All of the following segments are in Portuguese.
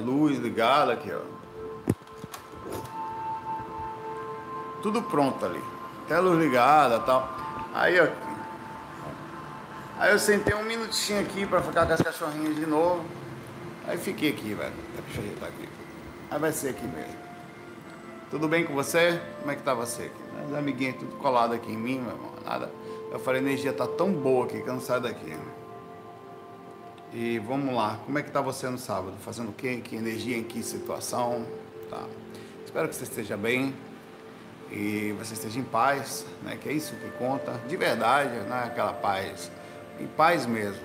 luz ligada aqui, ó. Tudo pronto ali. Até a luz ligada tal. Aí, ó. Aí eu sentei um minutinho aqui pra ficar com as cachorrinhas de novo. Aí fiquei aqui, velho. Deixa eu ajeitar aqui. Aí vai ser aqui mesmo. Tudo bem com você? Como é que tá você aqui? As tudo colado aqui em mim, meu irmão. Nada. Eu falei, a energia tá tão boa aqui que eu não saio daqui. E vamos lá, como é que tá você no sábado? Fazendo o quê? Em que energia, em que situação? Tá. Espero que você esteja bem e você esteja em paz, né? Que é isso que conta, de verdade, não é aquela paz, em paz mesmo,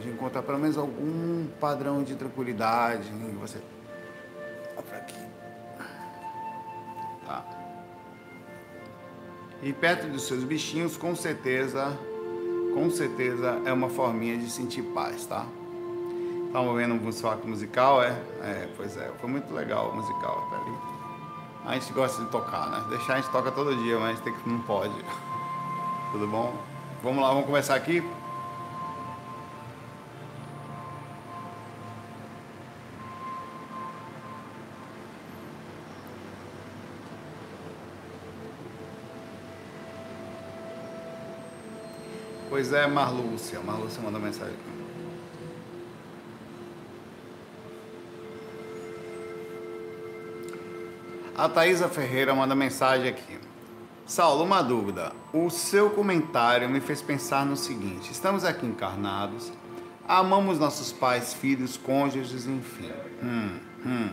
de encontrar pelo menos algum padrão de tranquilidade em você. Olha aqui. Tá. E perto dos seus bichinhos, com certeza, com certeza é uma forminha de sentir paz, tá? Estamos vendo um faco musical, é? É, pois é, foi muito legal o musical, tá ali. A gente gosta de tocar, né? Deixar a gente toca todo dia, mas tem que não pode. Tudo bom? Vamos lá, vamos começar aqui. Pois é, Marlúcia. Marlúcia mandou mensagem aqui. A Thaisa Ferreira manda mensagem aqui. Saulo, uma dúvida. O seu comentário me fez pensar no seguinte: estamos aqui encarnados, amamos nossos pais, filhos, cônjuges, enfim. Hum, hum.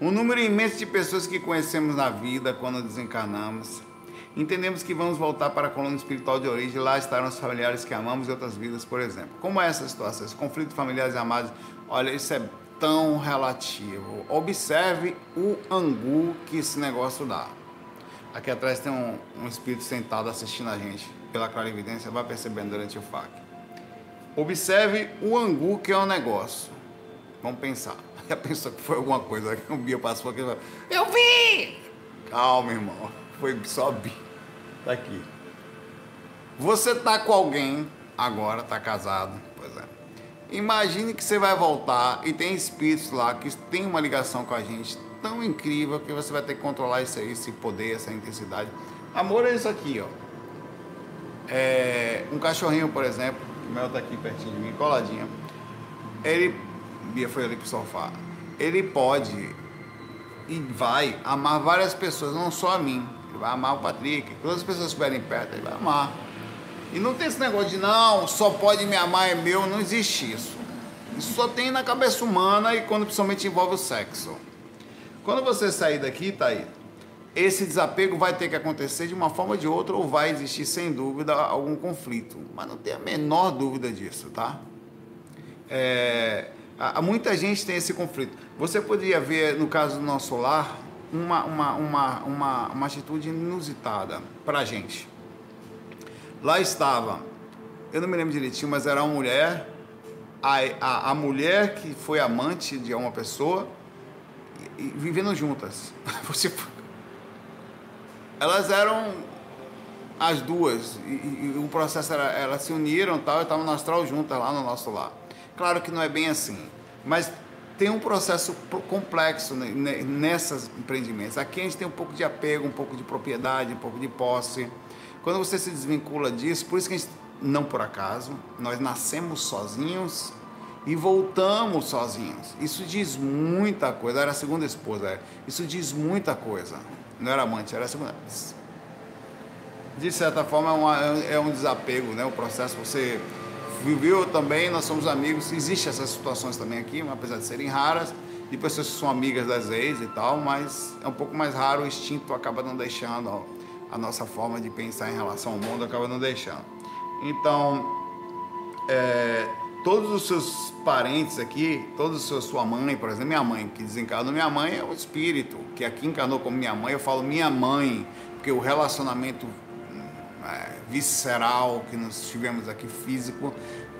Um número imenso de pessoas que conhecemos na vida quando desencarnamos. Entendemos que vamos voltar para a coluna espiritual de origem, lá estarão os familiares que amamos e outras vidas, por exemplo. Como é essa situação? Esse conflito familiares amados? Olha, isso é tão relativo. Observe o angu que esse negócio dá. Aqui atrás tem um, um espírito sentado assistindo a gente pela clarividência, vai percebendo durante o FAC. Observe o angu que é o negócio. Vamos pensar. Já pensou que foi alguma coisa que um Bia passou aqui falou, Eu vi! Calma, irmão. Foi só Bia. Tá aqui. Você tá com alguém agora, tá casado, pois é Imagine que você vai voltar e tem espíritos lá que tem uma ligação com a gente tão incrível que você vai ter que controlar isso aí, esse poder, essa intensidade. Amor é isso aqui, ó. É, um cachorrinho, por exemplo, o meu tá aqui pertinho de mim, coladinho. Ele, Bia foi ali pro sofá. Ele pode e vai amar várias pessoas, não só a mim. Ele vai amar o Patrick. Todas as pessoas que estiverem perto, ele vai amar. E não tem esse negócio de não, só pode me amar, é meu, não existe isso. Isso só tem na cabeça humana e quando principalmente envolve o sexo. Quando você sair daqui, tá aí, esse desapego vai ter que acontecer de uma forma ou de outra, ou vai existir sem dúvida algum conflito. Mas não tem a menor dúvida disso, tá? É, muita gente tem esse conflito. Você poderia ver, no caso do nosso lar, uma, uma, uma, uma, uma atitude inusitada para a gente. Lá estava, eu não me lembro direitinho, mas era uma mulher, a, a, a mulher que foi amante de uma pessoa, e, e vivendo juntas. Elas eram as duas, e, e, o processo era, elas se uniram tal, e estavam no astral juntas lá no nosso lar. Claro que não é bem assim, mas tem um processo complexo nessas empreendimentos. Aqui a gente tem um pouco de apego, um pouco de propriedade, um pouco de posse. Quando você se desvincula disso, por isso que a gente, não por acaso, nós nascemos sozinhos e voltamos sozinhos. Isso diz muita coisa. Era a segunda esposa. É. Isso diz muita coisa. Não era amante, era a segunda. De certa forma é, uma, é um desapego, né? O processo você viveu também, nós somos amigos. Existem essas situações também aqui, apesar de serem raras, de pessoas que são amigas das ex e tal, mas é um pouco mais raro, o instinto acaba não deixando. Ó a nossa forma de pensar em relação ao mundo acaba não deixando. Então, é, todos os seus parentes aqui, todos os sua mãe, por exemplo, minha mãe que desencarnou, minha mãe é o espírito que aqui encarnou como minha mãe. Eu falo minha mãe porque o relacionamento é, visceral que nós tivemos aqui físico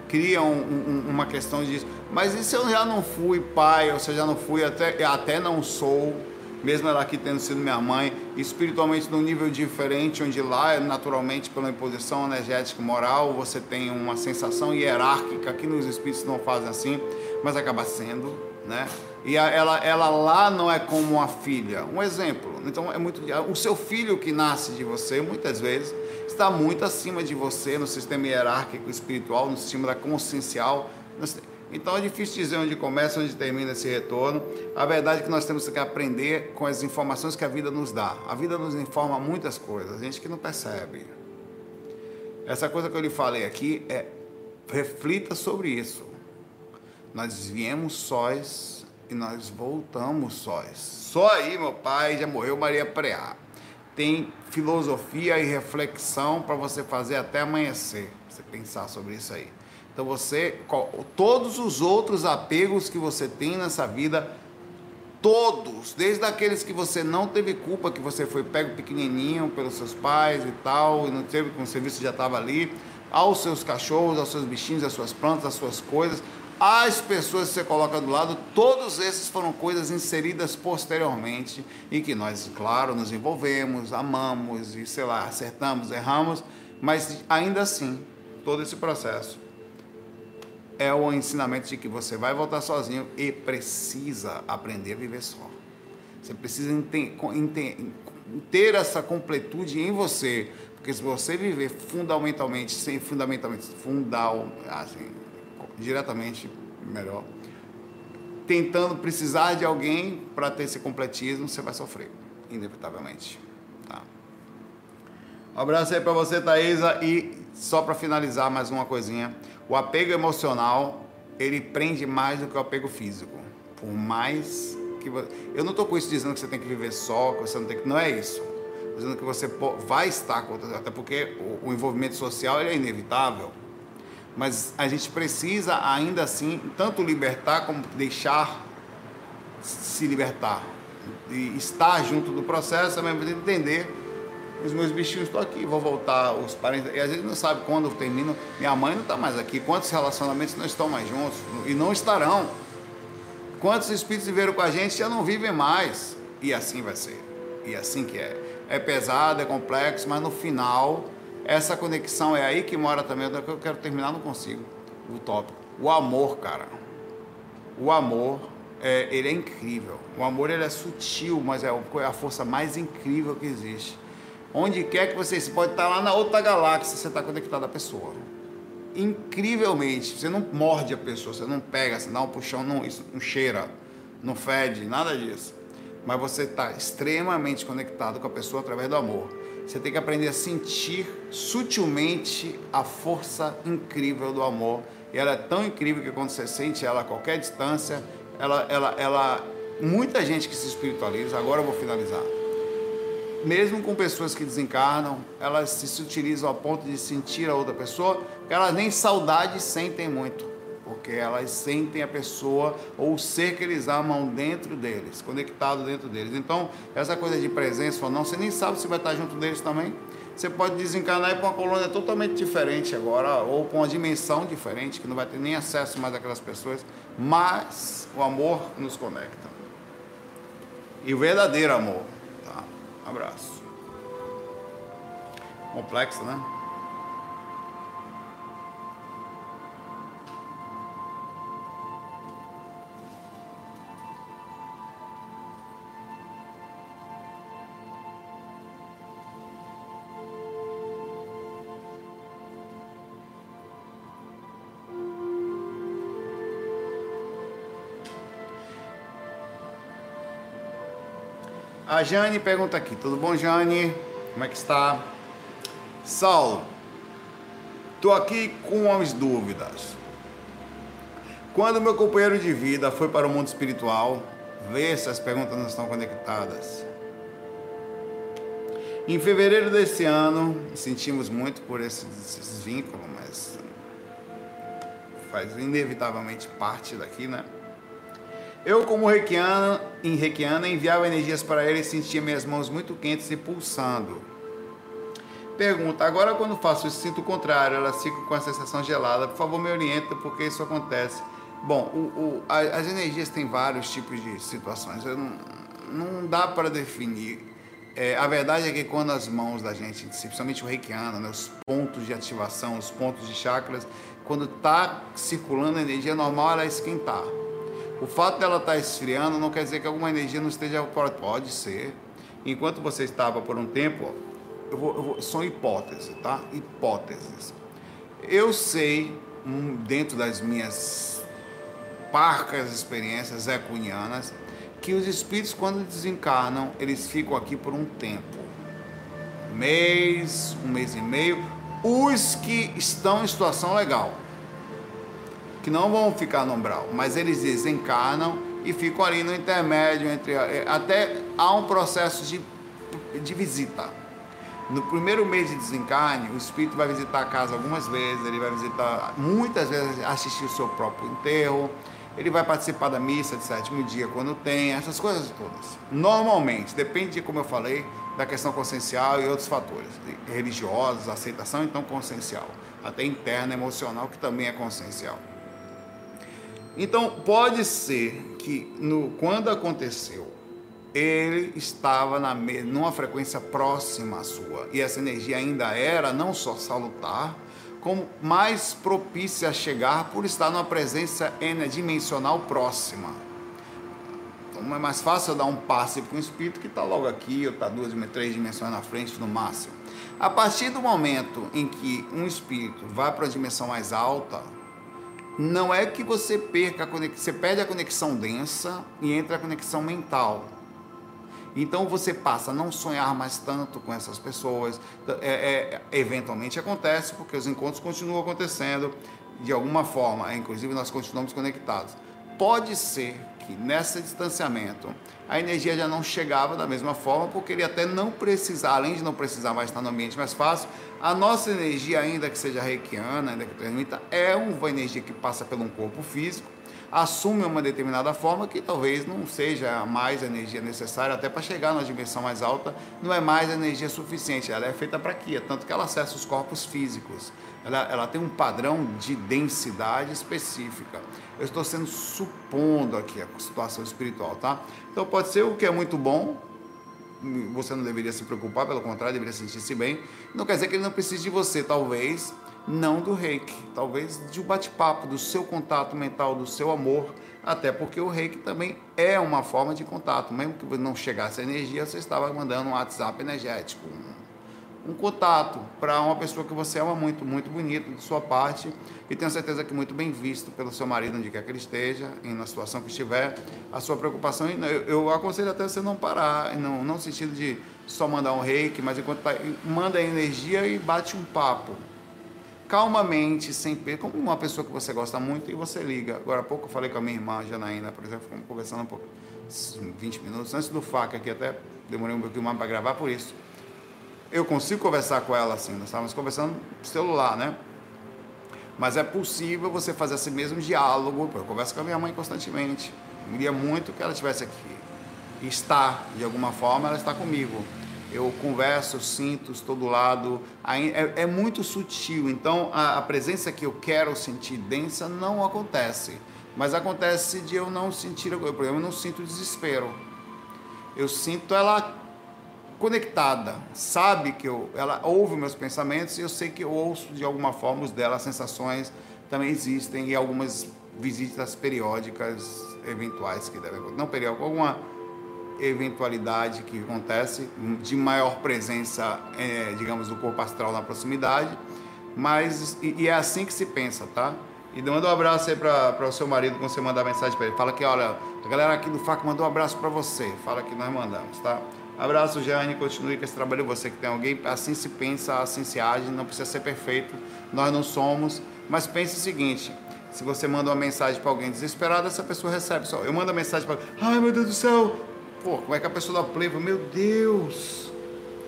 cria um, um, uma questão de mas se eu já não fui pai ou se eu já não fui até até não sou mesmo ela aqui tendo sido minha mãe, espiritualmente num nível diferente, onde lá, naturalmente, pela imposição energética e moral, você tem uma sensação hierárquica, que nos espíritos não fazem assim, mas acaba sendo, né? E ela, ela lá não é como uma filha. Um exemplo. Então é muito. O seu filho que nasce de você, muitas vezes, está muito acima de você no sistema hierárquico espiritual, no sistema da consciencial. Então é difícil dizer onde começa, onde termina esse retorno. A verdade é que nós temos que aprender com as informações que a vida nos dá. A vida nos informa muitas coisas, a gente que não percebe. Essa coisa que eu lhe falei aqui é reflita sobre isso. Nós viemos sós e nós voltamos sós. Só aí, meu pai, já morreu Maria Preá. Tem filosofia e reflexão para você fazer até amanhecer, você pensar sobre isso aí. Então você, todos os outros apegos que você tem nessa vida, todos, desde aqueles que você não teve culpa, que você foi pego pequenininho pelos seus pais e tal, e não teve, com o serviço já estava ali, aos seus cachorros, aos seus bichinhos, às suas plantas, às suas coisas, as pessoas que você coloca do lado, todos esses foram coisas inseridas posteriormente e que nós, claro, nos envolvemos, amamos e sei lá, acertamos, erramos, mas ainda assim, todo esse processo é o ensinamento de que você vai voltar sozinho e precisa aprender a viver só. Você precisa ter essa completude em você, porque se você viver fundamentalmente, sem fundamentalmente, fundal, assim, diretamente, melhor, tentando precisar de alguém para ter esse completismo, você vai sofrer, inevitavelmente. Tá? Um abraço aí para você, Thaisa, e só para finalizar mais uma coisinha, o apego emocional, ele prende mais do que o apego físico. Por mais que você... eu não estou com isso dizendo que você tem que viver só, que você não tem que, não é isso. Dizendo que você vai estar com outras, até porque o, envolvimento social é inevitável mas a gente precisa ainda assim tanto libertar como deixar se libertar e estar junto do processo, ao mesmo entender os meus bichinhos estão aqui, vou voltar, os parentes, e às vezes não sabe quando eu termino, minha mãe não está mais aqui, quantos relacionamentos não estão mais juntos e não estarão, quantos espíritos viveram com a gente já não vivem mais, e assim vai ser, e assim que é, é pesado, é complexo, mas no final essa conexão é aí que mora também. Eu quero terminar, não consigo. O tópico. O amor, cara. O amor, é, ele é incrível. O amor, ele é sutil, mas é, é a força mais incrível que existe. Onde quer que você, pode estar lá na outra galáxia, você está conectado à pessoa. Incrivelmente, você não morde a pessoa, você não pega, você dá um puxão, não, isso, não cheira, não fede, nada disso. Mas você está extremamente conectado com a pessoa através do amor. Você tem que aprender a sentir sutilmente a força incrível do amor. E ela é tão incrível que quando você sente ela a qualquer distância, ela, ela, ela, muita gente que se espiritualiza, agora eu vou finalizar. Mesmo com pessoas que desencarnam, elas se sutilizam ao ponto de sentir a outra pessoa, elas nem saudade sentem muito porque elas sentem a pessoa ou o ser que eles amam dentro deles, conectado dentro deles. Então, essa coisa de presença ou não, você nem sabe se vai estar junto deles também. Você pode desencarnar para uma colônia totalmente diferente agora, ou com uma dimensão diferente, que não vai ter nem acesso mais àquelas pessoas, mas o amor nos conecta. E o verdadeiro amor. Abraço. Complexo, né? A Jane pergunta aqui, tudo bom, Jane? Como é que está? Saulo, estou aqui com umas dúvidas. Quando meu companheiro de vida foi para o mundo espiritual, vê se as perguntas não estão conectadas. Em fevereiro desse ano, sentimos muito por esses vínculos, mas faz inevitavelmente parte daqui, né? Eu, como reikiana, em reikiana, enviava energias para ele e sentia minhas mãos muito quentes e pulsando. Pergunta, agora quando faço isso, sinto o contrário, elas ficam com a sensação gelada. Por favor, me orienta porque isso acontece. Bom, o, o, a, as energias têm vários tipos de situações. Não, não, dá para definir. É, a verdade é que quando as mãos da gente, principalmente o reikiano, né, os pontos de ativação, os pontos de chakras, quando está circulando a energia normal, ela é esquentar. O fato dela estar tá esfriando não quer dizer que alguma energia não esteja pode ser. Enquanto você estava por um tempo, eu vou, eu vou, são hipóteses, tá? Hipóteses. Eu sei, dentro das minhas parcas experiências ecunianas, que os espíritos, quando desencarnam, eles ficam aqui por um tempo mês, um mês e meio. Os que estão em situação legal, que não vão ficar no umbral, mas eles desencarnam e ficam ali no intermédio entre até há um processo de, de visita. No primeiro mês de desencarne, o espírito vai visitar a casa algumas vezes, ele vai visitar muitas vezes assistir o seu próprio enterro, ele vai participar da missa de sétimo dia quando tem, essas coisas todas. Normalmente, depende de como eu falei, da questão consciencial e outros fatores, religiosos, aceitação então consciencial, até interna, emocional, que também é consciencial. Então, pode ser que no, quando aconteceu, ele estava na, numa frequência próxima à sua, e essa energia ainda era não só salutar, como mais propícia a chegar por estar numa presença dimensional próxima. Então é mais fácil eu dar um passe para um espírito que está logo aqui, ou está duas, três dimensões na frente no máximo. A partir do momento em que um espírito vai para a dimensão mais alta, não é que você perca a conexão, você perde a conexão densa e entra a conexão mental. Então você passa a não sonhar mais tanto com essas pessoas. É, é, eventualmente acontece, porque os encontros continuam acontecendo de alguma forma, inclusive nós continuamos conectados. Pode ser que nesse distanciamento a energia já não chegava da mesma forma, porque ele até não precisar, além de não precisar mais estar no ambiente mais fácil, a nossa energia, ainda que seja reikiana, ainda que transmita, é uma energia que passa pelo um corpo físico, assume uma determinada forma que talvez não seja mais a energia necessária, até para chegar na dimensão mais alta, não é mais energia suficiente, ela é feita para quê? Tanto que ela acessa os corpos físicos, ela, ela tem um padrão de densidade específica. Eu estou sendo supondo aqui a situação espiritual, tá? Então pode ser o que é muito bom, você não deveria se preocupar, pelo contrário, deveria sentir-se bem. Não quer dizer que ele não precise de você, talvez não do reiki, talvez de um bate-papo, do seu contato mental, do seu amor, até porque o reiki também é uma forma de contato, mesmo que não chegasse a energia, você estava mandando um WhatsApp energético, um, um contato para uma pessoa que você ama muito, muito bonito de sua parte, e tenho certeza que muito bem visto pelo seu marido, onde quer que ele esteja, e na situação que estiver, a sua preocupação, eu, eu aconselho até você não parar, não, não sentido de só mandar um reiki, mas enquanto tá, manda energia e bate um papo, calmamente, sem como uma pessoa que você gosta muito e você liga. Agora há pouco eu falei com a minha irmã, Janaína, por exemplo, conversando um pouco, 20 minutos, antes do FAC aqui, até demorei um pouquinho mais para gravar por isso. Eu consigo conversar com ela assim, nós estávamos conversando no celular, né? Mas é possível você fazer esse mesmo diálogo. Eu converso com a minha mãe constantemente. Eu queria muito que ela estivesse aqui. Está, de alguma forma, ela está comigo eu converso, sinto, estou do lado. É, é muito sutil, então a, a, presença que eu quero sentir densa não acontece. Mas acontece de eu não sentir, por exemplo, eu não sinto desespero. Eu sinto ela conectada, sabe que eu, ela ouve meus pensamentos e eu sei que eu ouço de alguma forma os dela, as sensações também existem e algumas visitas periódicas eventuais que devem não periódico, alguma eventualidade que acontece de maior presença, é, digamos, do corpo astral na proximidade, mas e, e, é assim que se pensa, tá? E manda um abraço aí para o seu marido quando você mandar mensagem para ele. Fala que, olha, a galera aqui do FAC mandou um abraço para você. Fala que nós mandamos, tá? Abraço, Jane, continue com esse trabalho. Você que tem alguém, assim se pensa, assim se age, não precisa ser perfeito, nós não somos. Mas pense o seguinte: se você manda uma mensagem para alguém desesperado, essa pessoa recebe só. Eu mando a mensagem para ai meu Deus do céu, Pô, como é que a pessoa da play meu Deus,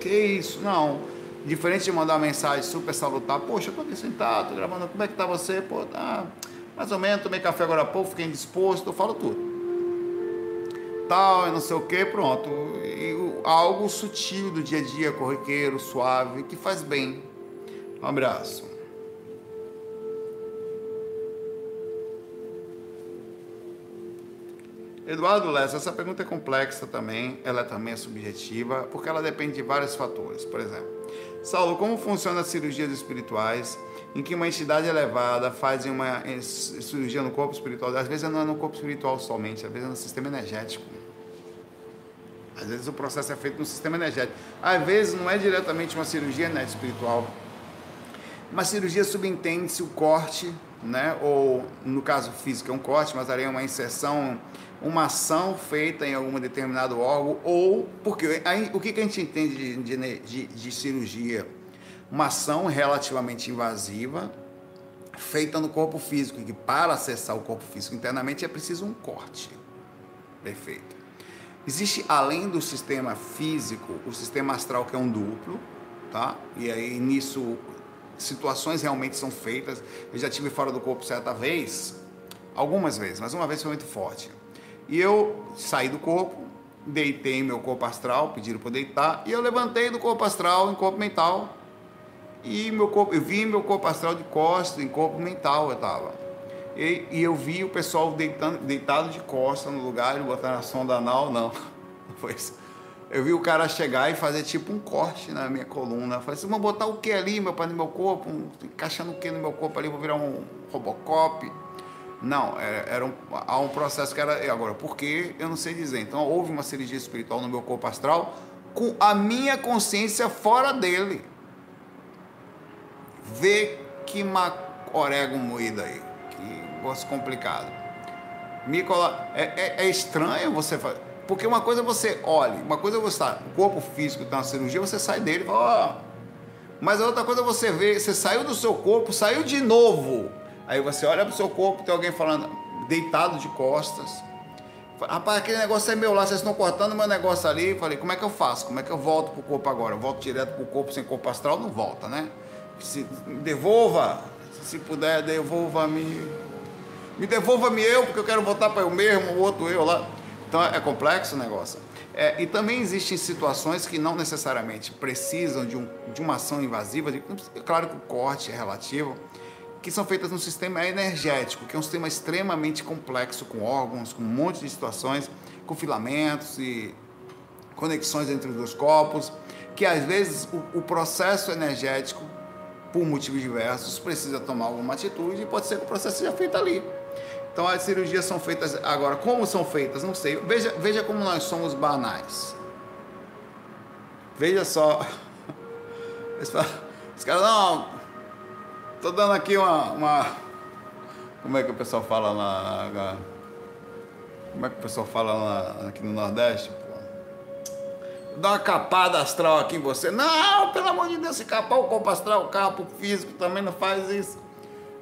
que isso? Não. Diferente de mandar uma mensagem super salutar, poxa, eu tô aqui sentado, tô gravando, como é que tá você? Pô, tá mais ou menos, tomei café agora há pouco, fiquei indisposto, eu falo tudo. Tal, e não sei o que, pronto. E, algo sutil do dia a dia, corriqueiro, suave, que faz bem. Um abraço. Eduardo Lessa, essa pergunta é complexa também, ela também é subjetiva, porque ela depende de vários fatores. Por exemplo, Saulo, como funcionam as cirurgias espirituais em que uma entidade elevada faz uma cirurgia no corpo espiritual. Às vezes não é no corpo espiritual somente, às vezes é no sistema energético. Às vezes o processo é feito no sistema energético. Às vezes não é diretamente uma cirurgia né, espiritual. Uma cirurgia subentende-se o corte, né? ou no caso físico é um corte, mas ali é uma inserção, uma ação feita em algum determinado órgão, ou porque aí, o que, que a gente entende de, de, de cirurgia? Uma ação relativamente invasiva feita no corpo físico, e que para acessar o corpo físico internamente é preciso um corte. Perfeito. Existe, além do sistema físico, o sistema astral, que é um duplo, tá? E aí nisso situações realmente são feitas. Eu já tive fora do corpo certa vez, algumas vezes, mas uma vez foi muito forte. E eu saí do corpo, deitei meu corpo astral, pediram para deitar, e eu levantei do corpo astral em corpo mental. E meu corpo, eu vi meu corpo astral de costas, em corpo mental eu estava. E, e, eu vi o pessoal deitando, deitado de costas no lugar, ele botando a sonda anal, não. Isso eu vi o cara chegar e fazer tipo um corte na minha coluna. Eu falei assim, vamos botar o que ali, meu pai, no meu corpo? Um, encaixando o que no meu corpo ali? Vou virar um Robocop? Não, era, era um, há um processo que era. Agora, por que eu não sei dizer. Então, houve uma cirurgia espiritual no meu corpo astral com a minha consciência fora dele. Vê que orégano moído aí. Negócio complicado. Nicola, é, é, é estranho você fazer porque uma coisa é você olha, uma coisa é você estar, o corpo físico tem uma cirurgia, você sai dele e fala, oh. mas a outra coisa é você ver, você saiu do seu corpo, saiu de novo. Aí você olha pro seu corpo, tem alguém falando, deitado de costas. Rapaz, aquele negócio é meu lá, vocês estão cortando meu negócio ali. Falei, como é que eu faço? Como é que eu volto pro corpo agora? Eu volto direto pro corpo sem corpo astral? Não volta, né? Se, devolva, se puder, devolva-me. Me devolva-me eu, porque eu quero voltar para eu mesmo, o outro eu lá. Então é complexo o negócio. É, e também existem situações que não necessariamente precisam de, um, de uma ação invasiva, de, claro que o corte é relativo, que são feitas no sistema energético, que é um sistema extremamente complexo, com órgãos, com um monte de situações, com filamentos e conexões entre os dois corpos, que às vezes o, o processo energético, por motivos diversos, precisa tomar alguma atitude e pode ser que o processo seja feito ali. Então as cirurgias são feitas agora. Como são feitas? Não sei. Veja, veja como nós somos banais. Veja só. Os caras, não. Tô dando aqui uma, uma. Como é que o pessoal fala? Na, como é que o pessoal fala aqui no Nordeste? Dá uma capada astral aqui em você. Não, pelo amor de Deus, se capar o corpo astral, o corpo físico também não faz isso.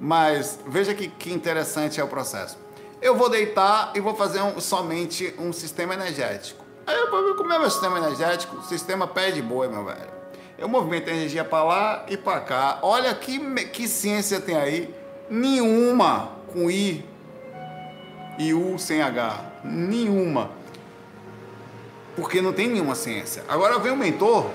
Mas veja que, que interessante é o processo. Eu vou deitar e vou fazer um, somente um sistema energético. Aí eu vou como é meu sistema energético, o sistema pé de boi, meu velho. Eu movimento a energia para lá e para cá. Olha que, que ciência tem aí. Nenhuma com I e U sem H. Nenhuma. Porque não tem nenhuma ciência. Agora vem o mentor,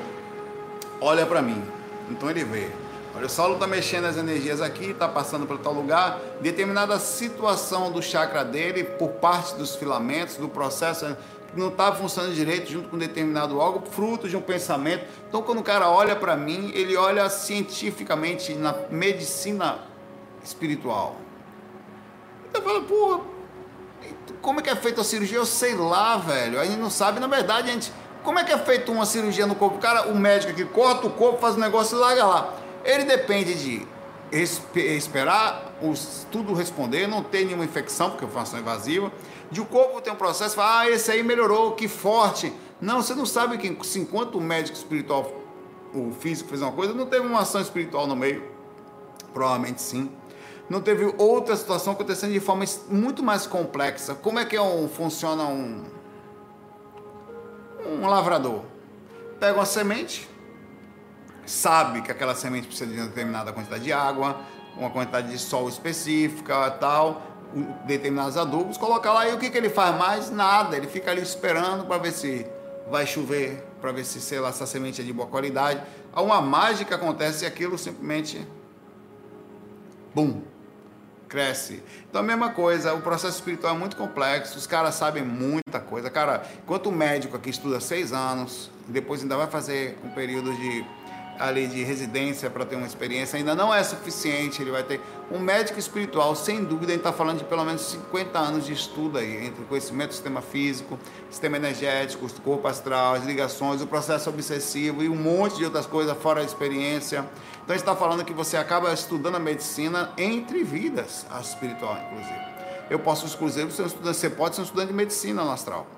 olha para mim. Então ele vê. Olha, o Saulo está mexendo as energias aqui, está passando por tal lugar, determinada situação do chakra dele, por parte dos filamentos, do processo, não estava tá funcionando direito junto com determinado órgão, fruto de um pensamento. Então, quando o cara olha para mim, ele olha cientificamente na medicina espiritual. Então, fala, pô, como é que é feita a cirurgia? Eu sei lá, velho. A gente não sabe, na verdade, a gente. Como é que é feita uma cirurgia no corpo? O cara, o médico aqui corta o corpo, faz o negócio e larga lá. Ele depende de esperar tudo responder, não ter nenhuma infecção, porque é uma ação invasiva, de o corpo ter um processo, fala, ah, esse aí melhorou, que forte. Não, você não sabe que se enquanto o médico espiritual, o físico fez uma coisa, não teve uma ação espiritual no meio. Provavelmente sim. Não teve outra situação acontecendo de forma muito mais complexa. Como é que é um, funciona um, um lavrador? Pega uma semente, sabe que aquela semente precisa de uma determinada quantidade de água, uma quantidade de sol específica, tal, determinados adubos, coloca lá e o que, que ele faz mais? Nada, ele fica ali esperando para ver se vai chover, para ver se sei lá, essa semente é de boa qualidade. Uma mágica acontece e aquilo simplesmente bum, cresce. Então a mesma coisa, o processo espiritual é muito complexo, os caras sabem muita coisa. Cara, enquanto médico aqui estuda seis anos, depois ainda vai fazer um período de ali de residência para ter uma experiência ainda não é suficiente. Ele vai ter um médico espiritual, sem dúvida, a gente está falando de pelo menos 50 anos de estudo aí, entre conhecimento do sistema físico, sistema energético, corpo astral, as ligações, o processo obsessivo e um monte de outras coisas fora a experiência. Então a gente está falando que você acaba estudando a medicina entre vidas, a espiritual, inclusive. Eu posso, exclusivo, você pode ser um estudante de medicina no astral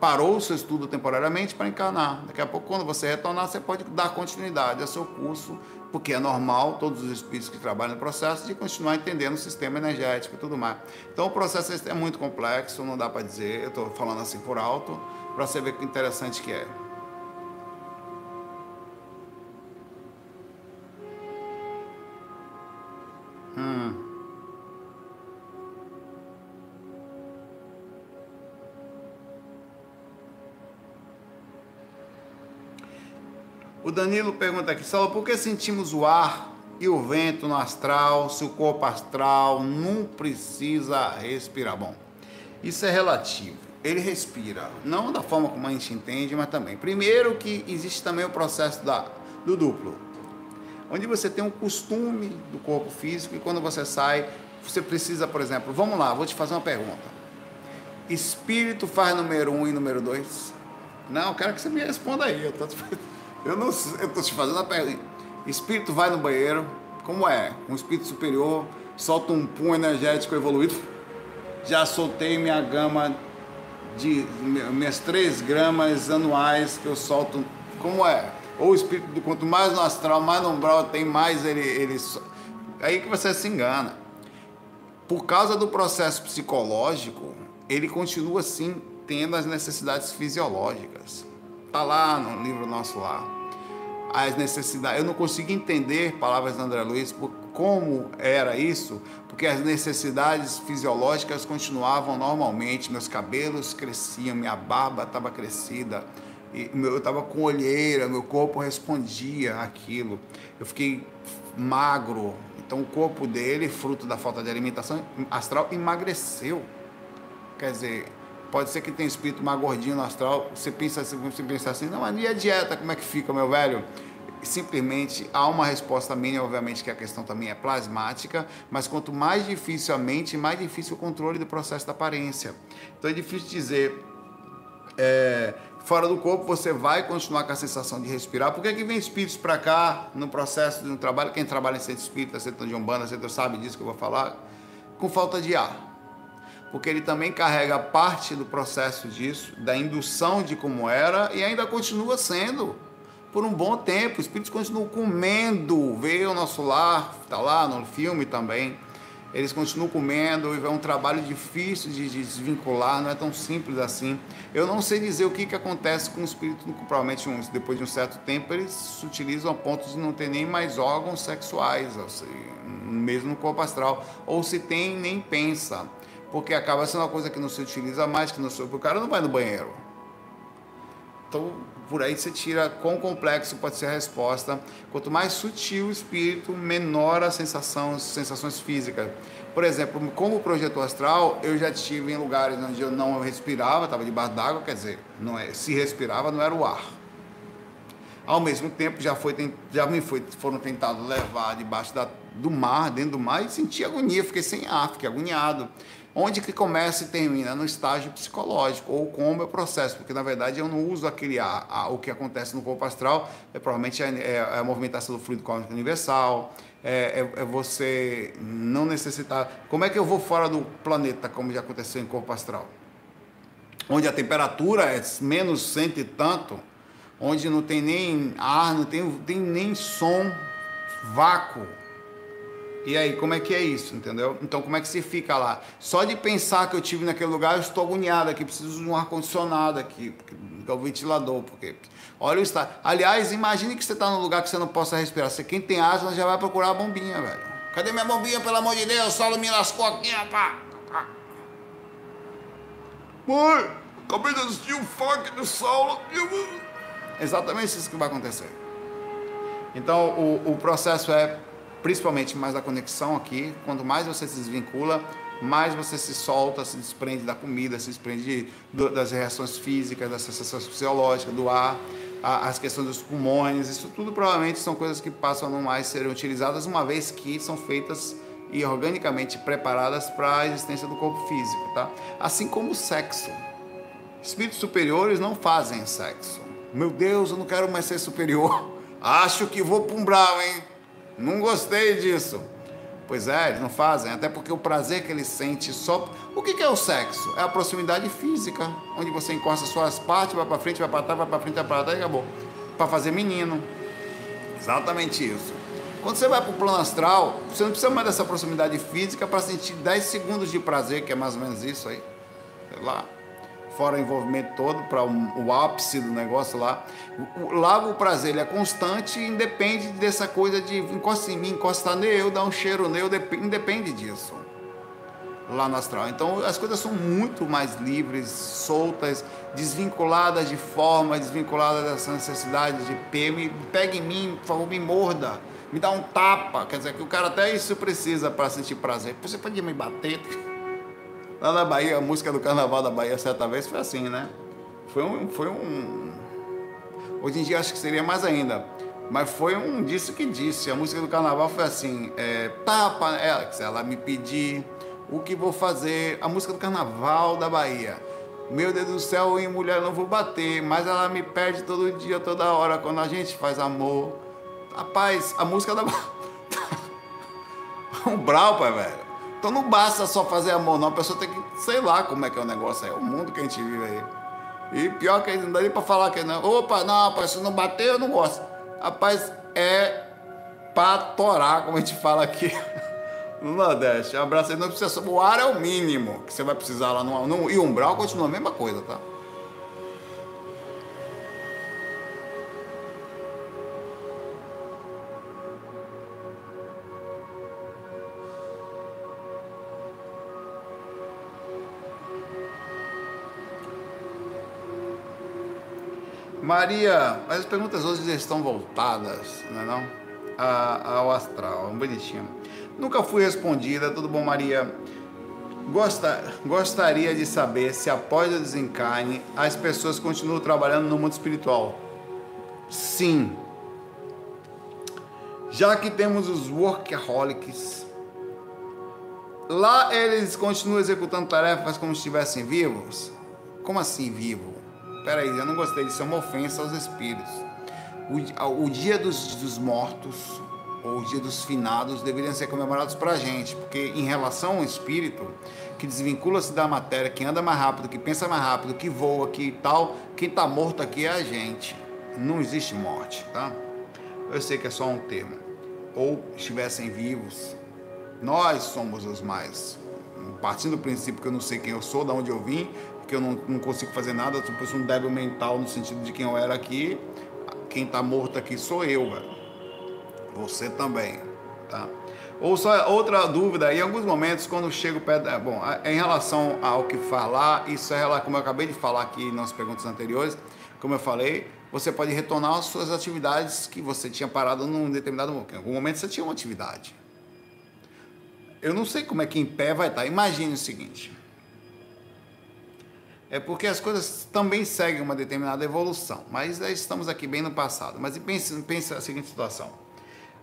parou o seu estudo temporariamente para encarnar. Daqui a pouco, quando você retornar, você pode dar continuidade ao seu curso, porque é normal todos os espíritos que trabalham no processo de continuar entendendo o sistema energético e tudo mais. Então, o processo é muito complexo, não dá para dizer, eu estou falando assim por alto, para você ver que interessante que é. Danilo pergunta aqui, Saulo, por que sentimos o ar e o vento no astral se o corpo astral não precisa respirar? Bom, isso é relativo. Ele respira, não da forma como a gente entende, mas também. Primeiro que existe também o processo da, do duplo, onde você tem um costume do corpo físico e quando você sai, você precisa, por exemplo, vamos lá, vou te fazer uma pergunta. Espírito faz número um e número dois? Não, eu quero que você me responda aí. Eu tô. Eu não eu tô te fazendo a pergunta. Espírito vai no banheiro, como é? Um espírito superior solta um pum energético evoluído. Já soltei minha gama de minhas três gramas anuais que eu solto. Como é? Ou o espírito, quanto mais no astral, mais no umbral tem, mais ele, ele. Aí que você se engana. Por causa do processo psicológico, ele continua sim tendo as necessidades fisiológicas. Está lá no livro nosso lá. As necessidades. Eu não consigo entender, palavras de André Luiz, por como era isso, porque as necessidades fisiológicas continuavam normalmente, meus cabelos cresciam, minha barba estava crescida, eu estava com olheira, meu corpo respondia aquilo. Eu fiquei magro, então o corpo dele, fruto da falta de alimentação astral, emagreceu. Quer dizer, Pode ser que tenha espírito mais gordinho no astral. Você pensa, você pensa assim, não, mas e a dieta, como é que fica, meu velho? Simplesmente há uma resposta minha, obviamente que a questão também é plasmática, mas quanto mais difícil a mente, mais difícil o controle do processo da aparência. Então é difícil dizer, é, fora do corpo você vai continuar com a sensação de respirar. Por que, que vem espíritos para cá no processo do trabalho? Quem trabalha em centro espírita, centro de umbanda, centro sabe disso que eu vou falar? Com falta de ar porque ele também carrega parte do processo disso, da indução de como era, e ainda continua sendo por um bom tempo. Os espíritos continuam comendo, vê o nosso lar, está lá no filme também. Eles continuam comendo é um trabalho difícil de desvincular, não é tão simples assim. Eu não sei dizer o que, que acontece com o espírito, provavelmente depois de um certo tempo eles se utilizam a ponto de não ter nem mais órgãos sexuais, mesmo no corpo astral, ou se tem, nem pensa porque acaba sendo uma coisa que não se utiliza mais, que não se... o cara não vai no banheiro. Então, por aí você tira quão complexo pode ser a resposta. Quanto mais sutil o espírito, menor a sensação, sensações físicas. Por exemplo, como projetor astral, eu já tive em lugares onde eu não respirava, estava debaixo d'água, quer dizer, não é, se respirava não era o ar. Ao mesmo tempo, já, foi, já me foi, foram tentados levar debaixo da, do mar, dentro do mar, e senti agonia, fiquei sem ar, fiquei agoniado. Onde que começa e termina? No estágio psicológico, ou como é o processo, porque na verdade eu não uso aquele a, a, o que acontece no corpo astral, é, provavelmente é, é, é a movimentação do fluido cósmico universal, é, é, é, você não necessitar. Como é que eu vou fora do planeta, como já aconteceu em corpo astral? Onde a temperatura é menos cento e tanto, onde não tem nem ar, não tem, tem nem som, vácuo e aí, como é que é isso, entendeu? Então, como é que se fica lá? Só de pensar que eu tive naquele lugar, eu estou agoniado aqui, preciso de um ar-condicionado aqui, que é o ventilador, porque... Olha o estado. Aliás, imagine que você está num lugar que você não possa respirar. Você, quem tem asma já vai procurar a bombinha, velho. Cadê minha bombinha, pelo amor de Deus? O Saulo me lascou aqui. Mãe, acabei de assistir o funk do Saulo. Exatamente isso que vai acontecer. Então, o, o processo é principalmente mais da conexão aqui. Quanto mais você se desvincula, mais você se solta, se desprende da comida, se desprende das reações físicas, das sensações fisiológicas, do ar. as questões dos pulmões, isso tudo provavelmente são coisas que passam a não mais serem utilizadas, uma vez que são feitas e organicamente preparadas para a existência do corpo físico, tá? Assim como o sexo. Espíritos superiores não fazem sexo. Meu Deus, eu não quero mais ser superior. Acho que vou para um brau, hein? Não gostei disso. Pois é, eles não fazem, até porque o prazer que ele sente só. O que é o sexo? É a proximidade física, onde você encosta suas partes, vai para frente, vai para trás, vai para frente, vai para trás e acabou. Para fazer menino. Exatamente isso. Quando você vai para o plano astral, você não precisa mais dessa proximidade física para sentir 10 segundos de prazer, que é mais ou menos isso aí. Sei lá fora o envolvimento todo, para o, o, ápice do negócio lá. Lá o prazer ele é constante independe dessa coisa de encostar em mim, encostar nele, dar um cheiro nele, independe disso. Lá no astral. Então as coisas são muito mais livres, soltas, desvinculadas de forma, desvinculadas dessa necessidade de P. Me pega em mim, por favor, me morda. Me dá um tapa. Quer dizer que o cara até isso precisa para sentir prazer. Você pode me bater. Lá na Bahia, a música do Carnaval da Bahia, certa vez, foi assim, né? Foi um. Foi um... Hoje em dia acho que seria mais ainda. Mas foi um disse que disse. A música do Carnaval foi assim: é, tapa se ela me pedir o que vou fazer. A música do Carnaval da Bahia. Meu Deus do céu, em mulher não vou bater, mas ela me pede todo dia, toda hora, quando a gente faz amor. Rapaz, a música da. um brau, pai, velho. Então não basta só fazer amor, não. A pessoa tem que, sei lá como é que é o negócio aí. O mundo que a gente vive aí. E pior que dá nem pra falar que não. Opa, não, rapaz, se não bater, eu não gosto. Rapaz, é pra torar, como a gente fala aqui no Nordeste. Um abraço aí, não precisa. O ar é o mínimo que você vai precisar lá no. no e umbral continua a mesma coisa, tá? Maria, as perguntas hoje estão voltadas, não é não? A, ao astral, um bonitinho. Nunca fui respondida, tudo bom, Maria? Gosta, gostaria de saber se após o desencarne as pessoas continuam trabalhando no mundo espiritual. Sim. Já que temos os workaholics, lá eles continuam executando tarefas como se estivessem vivos? Como assim vivo? Peraí, eu não gostei disso, é uma ofensa aos espíritos. O, o dia dos, dos mortos, ou o dia dos finados, deveriam ser comemorados para a gente, porque em relação ao espírito, que desvincula-se da matéria, que anda mais rápido, que pensa mais rápido, que voa, que tal, quem está morto aqui é a gente. Não existe morte, tá? Eu sei que é só um termo. Ou estivessem vivos, nós somos os mais. Partindo do princípio que eu não sei quem eu sou, de onde eu vim, que eu não, não consigo fazer nada, eu sou um débil mental no sentido de quem eu era aqui, quem está morto aqui sou eu, velho. Você também, tá? Ou só outra dúvida, em alguns momentos, quando chego perto. Bom, em relação ao que falar, isso é como eu acabei de falar aqui nas perguntas anteriores, como eu falei, você pode retornar às suas atividades que você tinha parado num determinado momento. Em algum momento você tinha uma atividade. Eu não sei como é que em pé vai estar. Imagine o seguinte: é porque as coisas também seguem uma determinada evolução, mas estamos aqui bem no passado. Mas pense, pense a seguinte situação: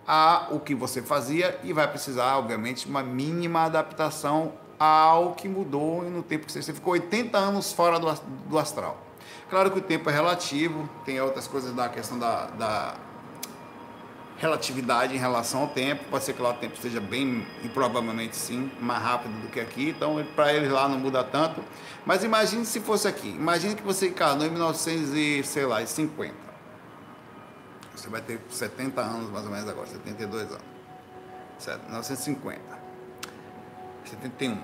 há o que você fazia e vai precisar, obviamente, uma mínima adaptação ao que mudou no tempo que você, você ficou 80 anos fora do, do astral. Claro que o tempo é relativo, tem outras coisas da questão da, da relatividade em relação ao tempo. Pode ser que lá o tempo esteja bem, e provavelmente sim, mais rápido do que aqui. Então, para eles lá não muda tanto. Mas imagine se fosse aqui. Imagine que você encarnou em 1950. Você vai ter 70 anos mais ou menos agora, 72 anos. Certo? 1950. 71.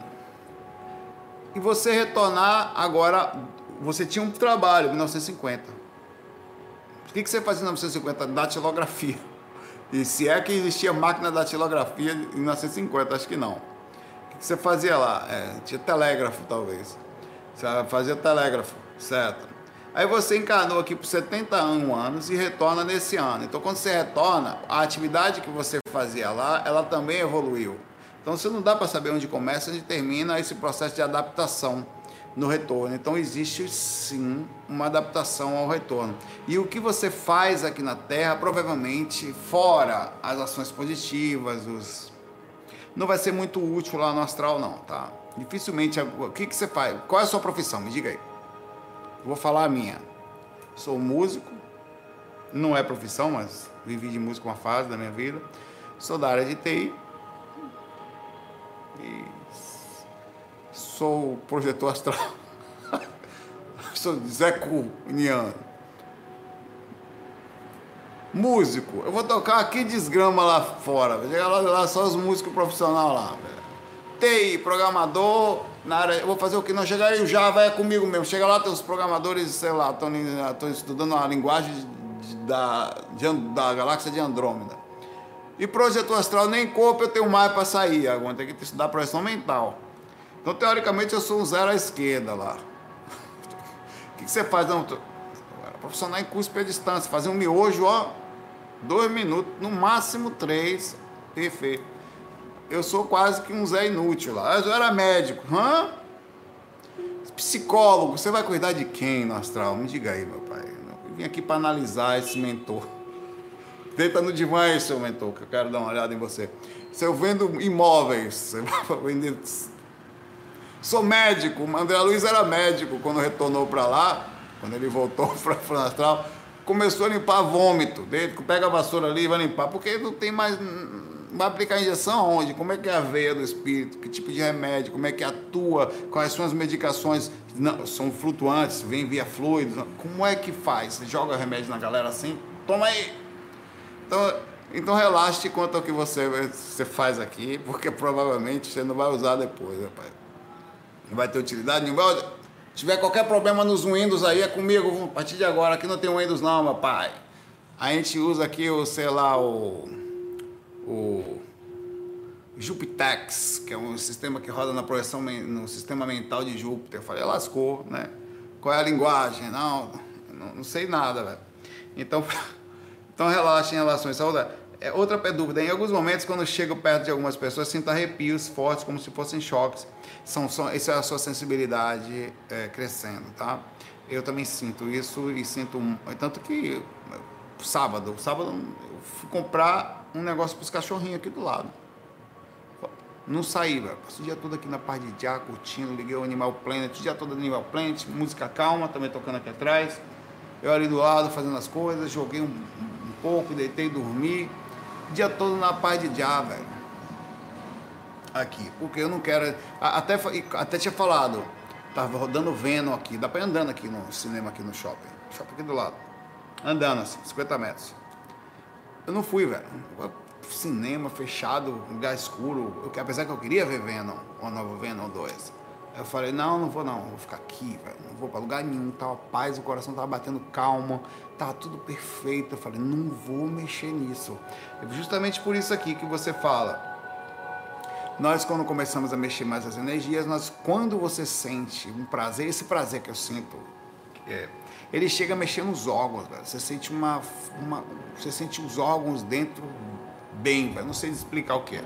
E você retornar agora, você tinha um trabalho em 1950. O que, que você fazia em 1950? Datilografia e se é que existia máquina da datilografia em 1950, acho que não. O que você fazia lá? É, tinha telégrafo, talvez. Você fazia telégrafo, certo? Aí você encarnou aqui por 71 anos e retorna nesse ano. Então, quando você retorna, a atividade que você fazia lá, ela também evoluiu. Então, você não dá para saber onde começa e onde termina esse processo de adaptação. no retorno. Então existe sim uma adaptação ao retorno. E o que você faz aqui na Terra, provavelmente, fora as ações positivas, os... não vai ser muito útil lá no astral, não, tá? Dificilmente. O que, que você faz? Qual é a sua profissão? Me diga aí. Vou falar a minha. Sou músico, não é profissão, mas vivi de música uma fase da minha vida. Sou da área de TI. E sou projetor astral. sou Zé Cuniano. Músico. Eu vou tocar aqui desgrama lá fora. Chega lá, lá só os músicos profissionais lá. TI, programador, na área. Eu vou fazer o que? Não, chega aí o Java é comigo mesmo. Chega lá, tem os programadores, sei lá, estão estudando a linguagem de, da, de, da galáxia de Andrômeda. E projeto astral, nem corpo eu tenho mais para sair. Agora tem que estudar projeção mental. Então, teoricamente, eu sou um zero à esquerda lá. O que, que você faz? Não, tô... profissional em curso a distância, fazer um miojo, ó, dois minutos, no máximo três, perfeito. Eu sou quase que um Zé inútil lá. Eu era médico. Hã? Psicólogo, você vai cuidar de quem no astral? Me diga aí, meu pai. Eu vim aqui para analisar esse mentor. Deita no divã aí, seu mentor, que eu quero dar uma olhada em você. Se eu vendo imóveis, você vai vender. Sou médico. O André Luiz era médico quando retornou para lá, quando ele voltou para o astral. Começou a limpar vômito. Pega a vassoura ali e vai limpar, porque não tem mais Vai aplicar injeção onde? Como é que é a veia do espírito? Que tipo de remédio? Como é que atua? Quais são as medicações? Não, são flutuantes, vem via fluidos. Como é que faz? Você joga remédio na galera assim? Toma aí! Então, então relaxe quanto ao que você, você faz aqui, porque provavelmente você não vai usar depois, rapaz. Não vai ter utilidade nenhuma. Se tiver qualquer problema nos Windows aí, é comigo. A partir de agora, aqui não tem Windows não, meu pai. A gente usa aqui o, sei lá, o o Jupitex, que é um sistema que roda na projeção no sistema mental de Júpiter. Eu falei, lascou, né? Qual é a linguagem? Não, não, não sei nada, velho. Então, então relaxa em relação a isso. É outra dúvida. Em alguns momentos, quando chego perto de algumas pessoas, sinto arrepios fortes, como se fossem choques. São, são, essa é a sua sensibilidade é, crescendo, tá? Eu também sinto isso e sinto. Tanto que sábado, sábado eu fui comprar um negócio para os cachorrinhos aqui do lado. Não saí, velho. Passei o dia todo aqui na parte de já, curtindo, liguei o Animal Planet, o dia todo Animal Planet, música calma, também tocando aqui atrás. Eu ali do lado fazendo as coisas, joguei um, um pouco, deitei, dormi. O dia todo na parte de já, velho. Aqui, porque eu não quero. Até, até tinha falado, tava rodando Venom aqui, dá pra ir andando aqui no cinema, aqui no shopping. Shopping aqui do lado. Andando assim, 50 metros. Eu não fui, velho. Cinema fechado, lugar escuro. Eu, apesar que eu queria ver Venom, o novo Venom 2. Eu falei, não, não vou não, vou ficar aqui, velho. Não vou pra lugar nenhum, tava paz, o coração tava batendo calma, tava tudo perfeito. Eu falei, não vou mexer nisso. Justamente por isso aqui que você fala. Nós, quando começamos a mexer mais as energias, nós, quando você sente um prazer, esse prazer que eu sinto, é, ele chega mexer nos órgãos, velho. Você sente uma, uma, você sente os órgãos dentro bem, velho. Não sei explicar o que é.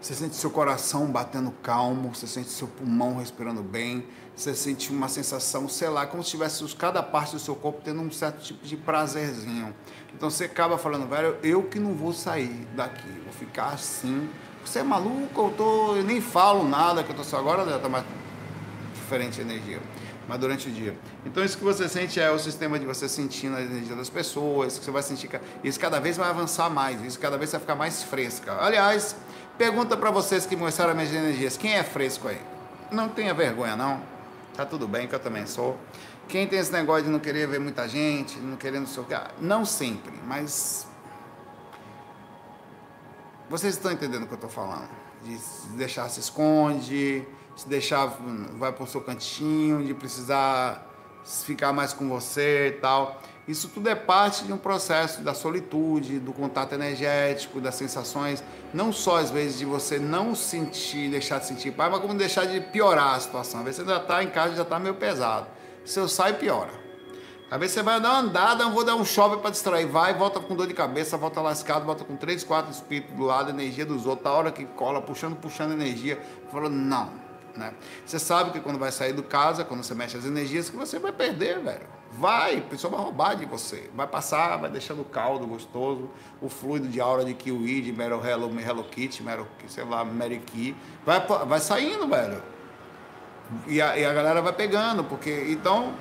Você sente seu coração batendo calmo, você sente seu pulmão respirando bem, você sente uma sensação, sei lá, como se tivesse cada parte do seu corpo tendo um certo tipo de prazerzinho. Então você acaba falando, velho, eu que não vou sair daqui, vou ficar assim. Você é maluco, eu tô, eu nem falo nada, que eu tô só agora já tá mais diferente a energia mas durante o dia. Então isso que você sente é o sistema de você sentindo a energia das pessoas, que você vai sentir, isso cada vez vai avançar mais, isso cada vez vai ficar mais fresca. Aliás, pergunta para vocês que a medir energias, quem é fresco aí? Não tenha vergonha não, tá tudo bem que eu também sou. Quem tem esse negócio de não querer ver muita gente, não querer não sei o que, não sempre, mas vocês estão entendendo o que eu estou falando? De deixar se esconde, se deixar, vai para o seu cantinho, de precisar ficar mais com você e tal. Isso tudo é parte de um processo da solitude, do contato energético, das sensações, não só às vezes de você não sentir, deixar de sentir paz, mas como deixar de piorar a situação. Às vezes você já está em casa já está meio pesado. Se eu saio, piora. Às vezes você vai dar uma andada, vou dar um shopping para distrair. Vai, volta com dor de cabeça, volta lascado, volta com três, quatro espíritos do lado, energia dos outros, a hora que cola, puxando, puxando energia. Falando, não, Né? Você sabe que quando vai sair do casa, quando você mexe as energias, que você vai perder, velho. Vai, a pessoa vai roubar de você. Vai passar, vai deixando o caldo gostoso, o fluido de aura de Kiwi, de Meryl Hello, Hello Kitty, Meryl, sei lá, Mary Key. Vai, vai saindo, velho. E a, e a galera vai pegando, porque então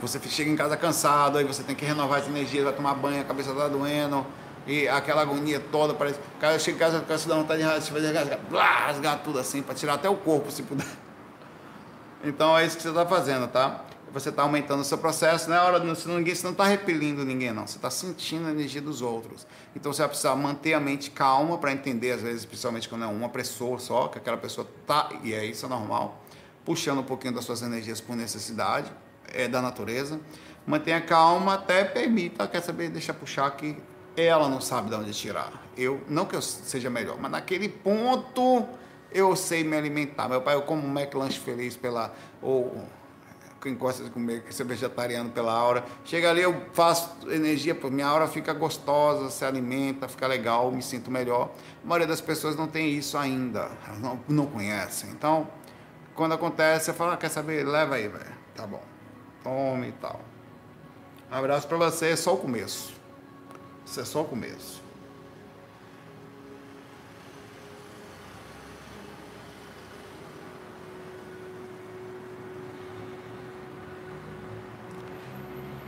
você chega em casa cansado, aí você tem que renovar as energias, vai tomar banho, a cabeça tá doendo e aquela agonia toda, parece. O cara chega em casa, o cara se dá vontade de rasgar, rasgar tudo assim, para tirar até o corpo, se puder. Então é isso que você está fazendo, tá? Você está aumentando o seu processo, não é hora de ninguém, você não está repelindo ninguém, não. Você está sentindo a energia dos outros. Então você vai precisar manter a mente calma para entender, às vezes, principalmente quando é uma pessoa só, que aquela pessoa tá, e é isso é normal, puxando um pouquinho das suas energias por necessidade, é da natureza. Mantenha calma, até permita, quer saber, deixa puxar que ela não sabe de onde tirar. Eu, não que eu seja melhor, mas naquele ponto eu sei me alimentar. Meu pai, eu como um McLanche feliz pela. Ou quem gosta de comer, ser vegetariano pela aura. Chega ali, eu faço energia, minha aura fica gostosa, se alimenta, fica legal, me sinto melhor. A maioria das pessoas não tem isso ainda, não, não conhecem. Então, quando acontece, você fala, ah, quer saber? Leva aí, velho. Tá bom. Tome e tal. Um abraço para você, é só o começo. Isso é só o começo.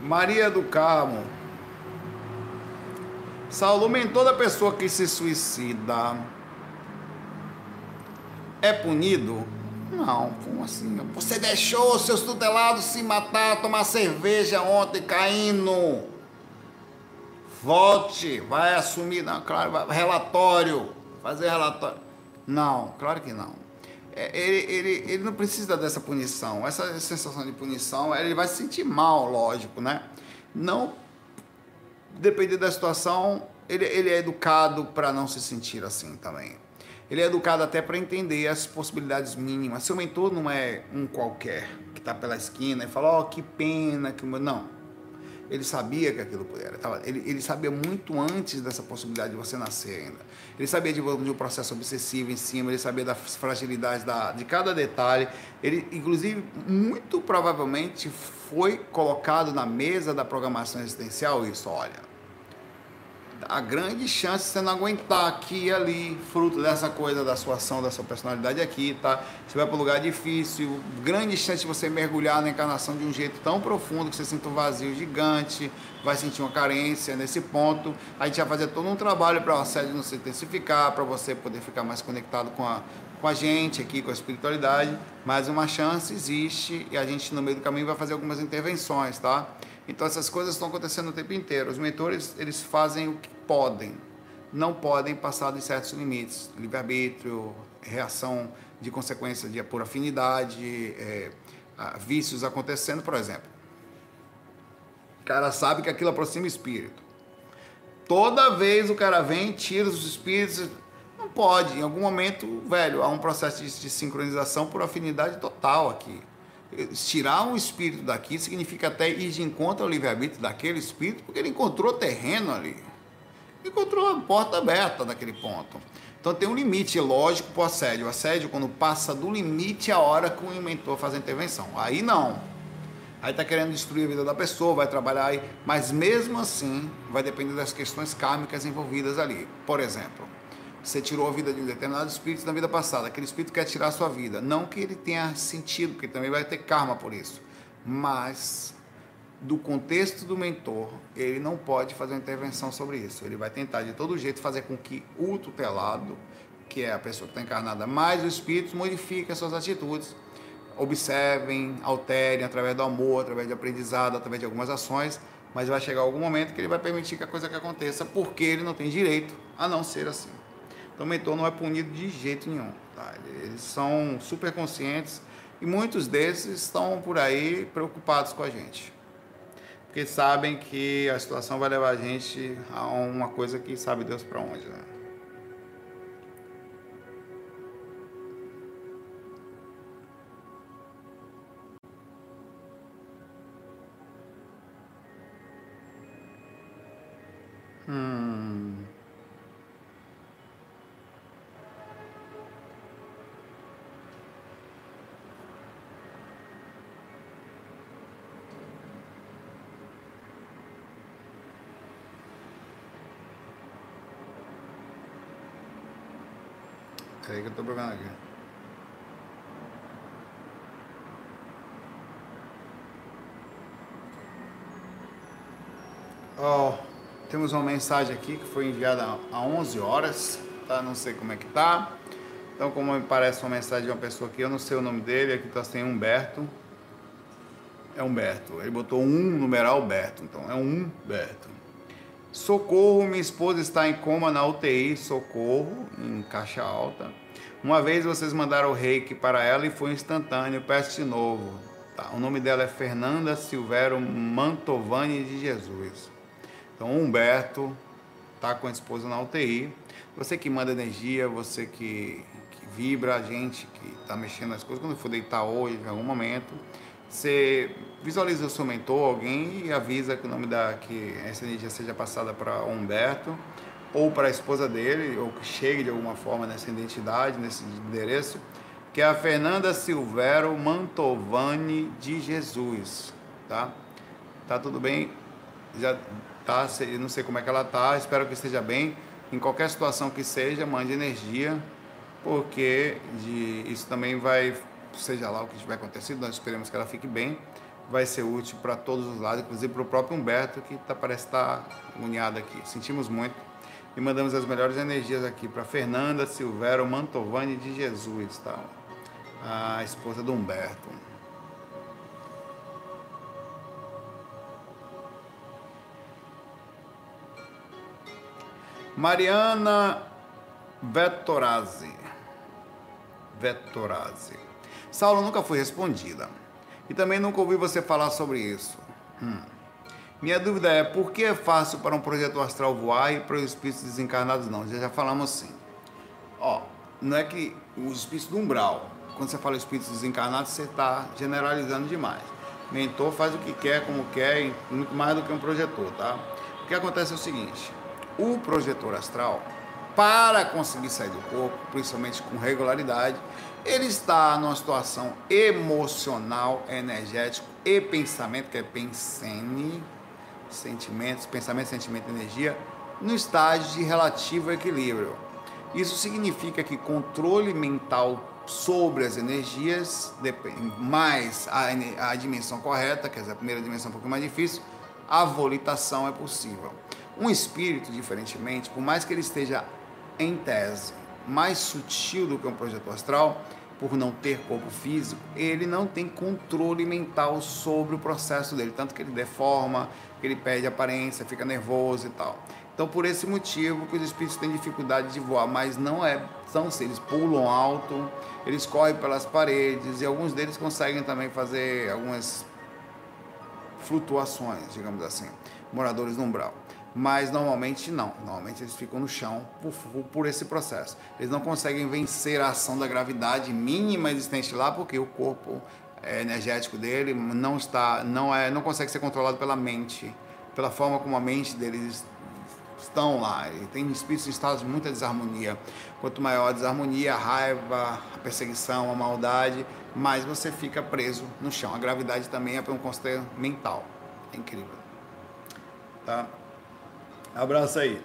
Maria do Carmo. Saulo, mentor da pessoa que se suicida é punido? Não, como assim? Você deixou seus tutelados se matar, tomar cerveja ontem, caindo. Volte, vai assumir, não, claro, relatório, fazer relatório. Não, claro que não. É, ele, ele, ele não precisa dessa punição. Essa sensação de punição, ele vai se sentir mal, lógico, né? Não, dependendo da situação, ele, ele é educado para não se sentir assim também. Ele é educado até para entender as possibilidades mínimas. Seu mentor não é um qualquer que está pela esquina e fala: Oh, que pena que. Não ele sabia que aquilo era. Ele, ele sabia muito antes dessa possibilidade de você nascer ainda. Ele sabia de, de um processo obsessivo em cima, ele sabia das fragilidades da, de cada detalhe. Ele, inclusive, muito provavelmente foi colocado na mesa da programação existencial isso, olha, a grande chance de você não aguentar aqui e ali, fruto dessa coisa da sua ação, da sua personalidade aqui, tá? Você vai para um lugar difícil, grande chance de você mergulhar na encarnação de um jeito tão profundo que você sinta um vazio gigante, vai sentir uma carência nesse ponto. A gente vai fazer todo um trabalho para o assédio não se intensificar, para você poder ficar mais conectado com a, com a gente aqui, com a espiritualidade, mas uma chance existe e a gente no meio do caminho vai fazer algumas intervenções, tá? Então essas coisas estão acontecendo o tempo inteiro. Os mentores, eles fazem o que podem, não podem passar de certos limites. Livre-arbítrio, reação de consequência de por afinidade, é, vícios acontecendo, por exemplo. O cara sabe que aquilo aproxima espírito. Toda vez o cara vem, tira os espíritos. Não pode, em algum momento, velho, há um processo de, de sincronização por afinidade total aqui tirar um espírito daqui significa até ir de encontro ao livre-arbítrio daquele espírito, porque ele encontrou terreno ali. Encontrou a porta aberta naquele ponto. Então tem um limite lógico para o assédio. O assédio, quando passa do limite, é a hora que o inventor faz a intervenção. Aí não. Aí está querendo destruir a vida da pessoa, vai trabalhar aí. Mas mesmo assim, vai depender das questões kármicas envolvidas ali. Por exemplo, você tirou a vida de um determinado espírito na vida passada. Aquele espírito quer tirar a sua vida. Não que ele tenha sentido, porque também vai ter karma por isso. Mas, do contexto do mentor, ele não pode fazer uma intervenção sobre isso. Ele vai tentar, de todo jeito, fazer com que o tutelado, que é a pessoa que está encarnada, mais o espírito, modifique as suas atitudes. Observem, alterem através do amor, através de aprendizado, através de algumas ações. Mas vai chegar algum momento que ele vai permitir que a coisa que aconteça, porque ele não tem direito a não ser assim. Então o mentor não é punido de jeito nenhum. Tá? Eles são super conscientes e muitos desses estão por aí preocupados com a gente. Porque sabem que a situação vai levar a gente a uma coisa que sabe Deus para onde. Né? É aí que eu tô procurando aqui. Ó, oh, temos uma mensagem aqui que foi enviada há 11 horas, tá? Não sei como é que tá. Então, como me parece uma mensagem de uma pessoa aqui, eu não sei o nome dele, aqui tá sem Humberto. É Humberto. Ele botou um numeral Humberto, então é Humberto. Socorro, minha esposa está em coma na UTI, socorro, em caixa alta. Uma vez vocês mandaram o reiki para ela e foi instantâneo, peço de novo. Tá, o nome dela é Fernanda Silvero Mantovani de Jesus. Então, Humberto está com a esposa na UTI. Você que manda energia, você que, que vibra a gente, que está mexendo nas coisas, quando for deitar hoje, em algum momento, você visualiza o seu mentor, alguém, e avisa que o nome da que essa energia seja passada para Humberto ou para a esposa dele, ou que chegue de alguma forma nessa identidade, nesse endereço, que é a Fernanda Silvero Mantovani de Jesus, tá? Tá tudo bem? Já tá, não sei como é que ela tá, espero que esteja bem. Em qualquer situação que seja, mande energia, porque de, isso também vai seja lá o que tiver acontecido, nós esperamos que ela fique bem, vai ser útil para todos os lados, inclusive para o próprio Humberto, que tá, parece estar tá agoniado aqui. Sentimos muito e mandamos as melhores energias aqui para Fernanda Silvero Mantovani de Jesus, tá? a esposa do Humberto. Mariana Vettorazzi. Vettorazzi. Saulo nunca foi respondida. E também nunca ouvi você falar sobre isso. Hum. Minha dúvida é por que é fácil para um projeto astral voar e para os espíritos desencarnados não? Já, já falamos assim. Ó, não é que os espíritos do umbral, quando você fala espíritos desencarnados, você está generalizando demais. Mentor faz o que quer, como quer, muito mais do que um projetor, tá? O que acontece é o seguinte: o projetor astral, para conseguir sair do corpo, principalmente com regularidade, ele está numa situação emocional, energético e pensamento, que é pensene, sentimentos, pensamento, sentimento energia, no estágio de relativo equilíbrio. Isso significa que controle mental sobre as energias, mais a, a dimensão correta, quer dizer, a primeira dimensão é um pouco mais difícil, a volitação é possível. Um espírito, diferentemente, por mais que ele esteja em tese mais sutil do que um projeto astral, por não ter corpo físico, ele não tem controle mental sobre o processo dele, tanto que ele deforma, que ele perde aparência, fica nervoso e tal. Então, por esse motivo que os espíritos têm dificuldade de voar, mas não é são se eles pulam alto, eles correm pelas paredes e alguns deles conseguem também fazer algumas flutuações, digamos assim, moradores no umbral mas normalmente não. Normalmente eles ficam no chão por, por, esse processo. Eles não conseguem vencer a ação da gravidade mínima existente lá, porque o corpo é, energético dele não está, não é, não consegue ser controlado pela mente, pela forma como a mente deles estão lá. E tem espíritos em estados de muita desarmonia. Quanto maior a desarmonia, a raiva, a perseguição, a maldade, mais você fica preso no chão. A gravidade também é para um conceito mental. É incrível. Tá? Abraço aí.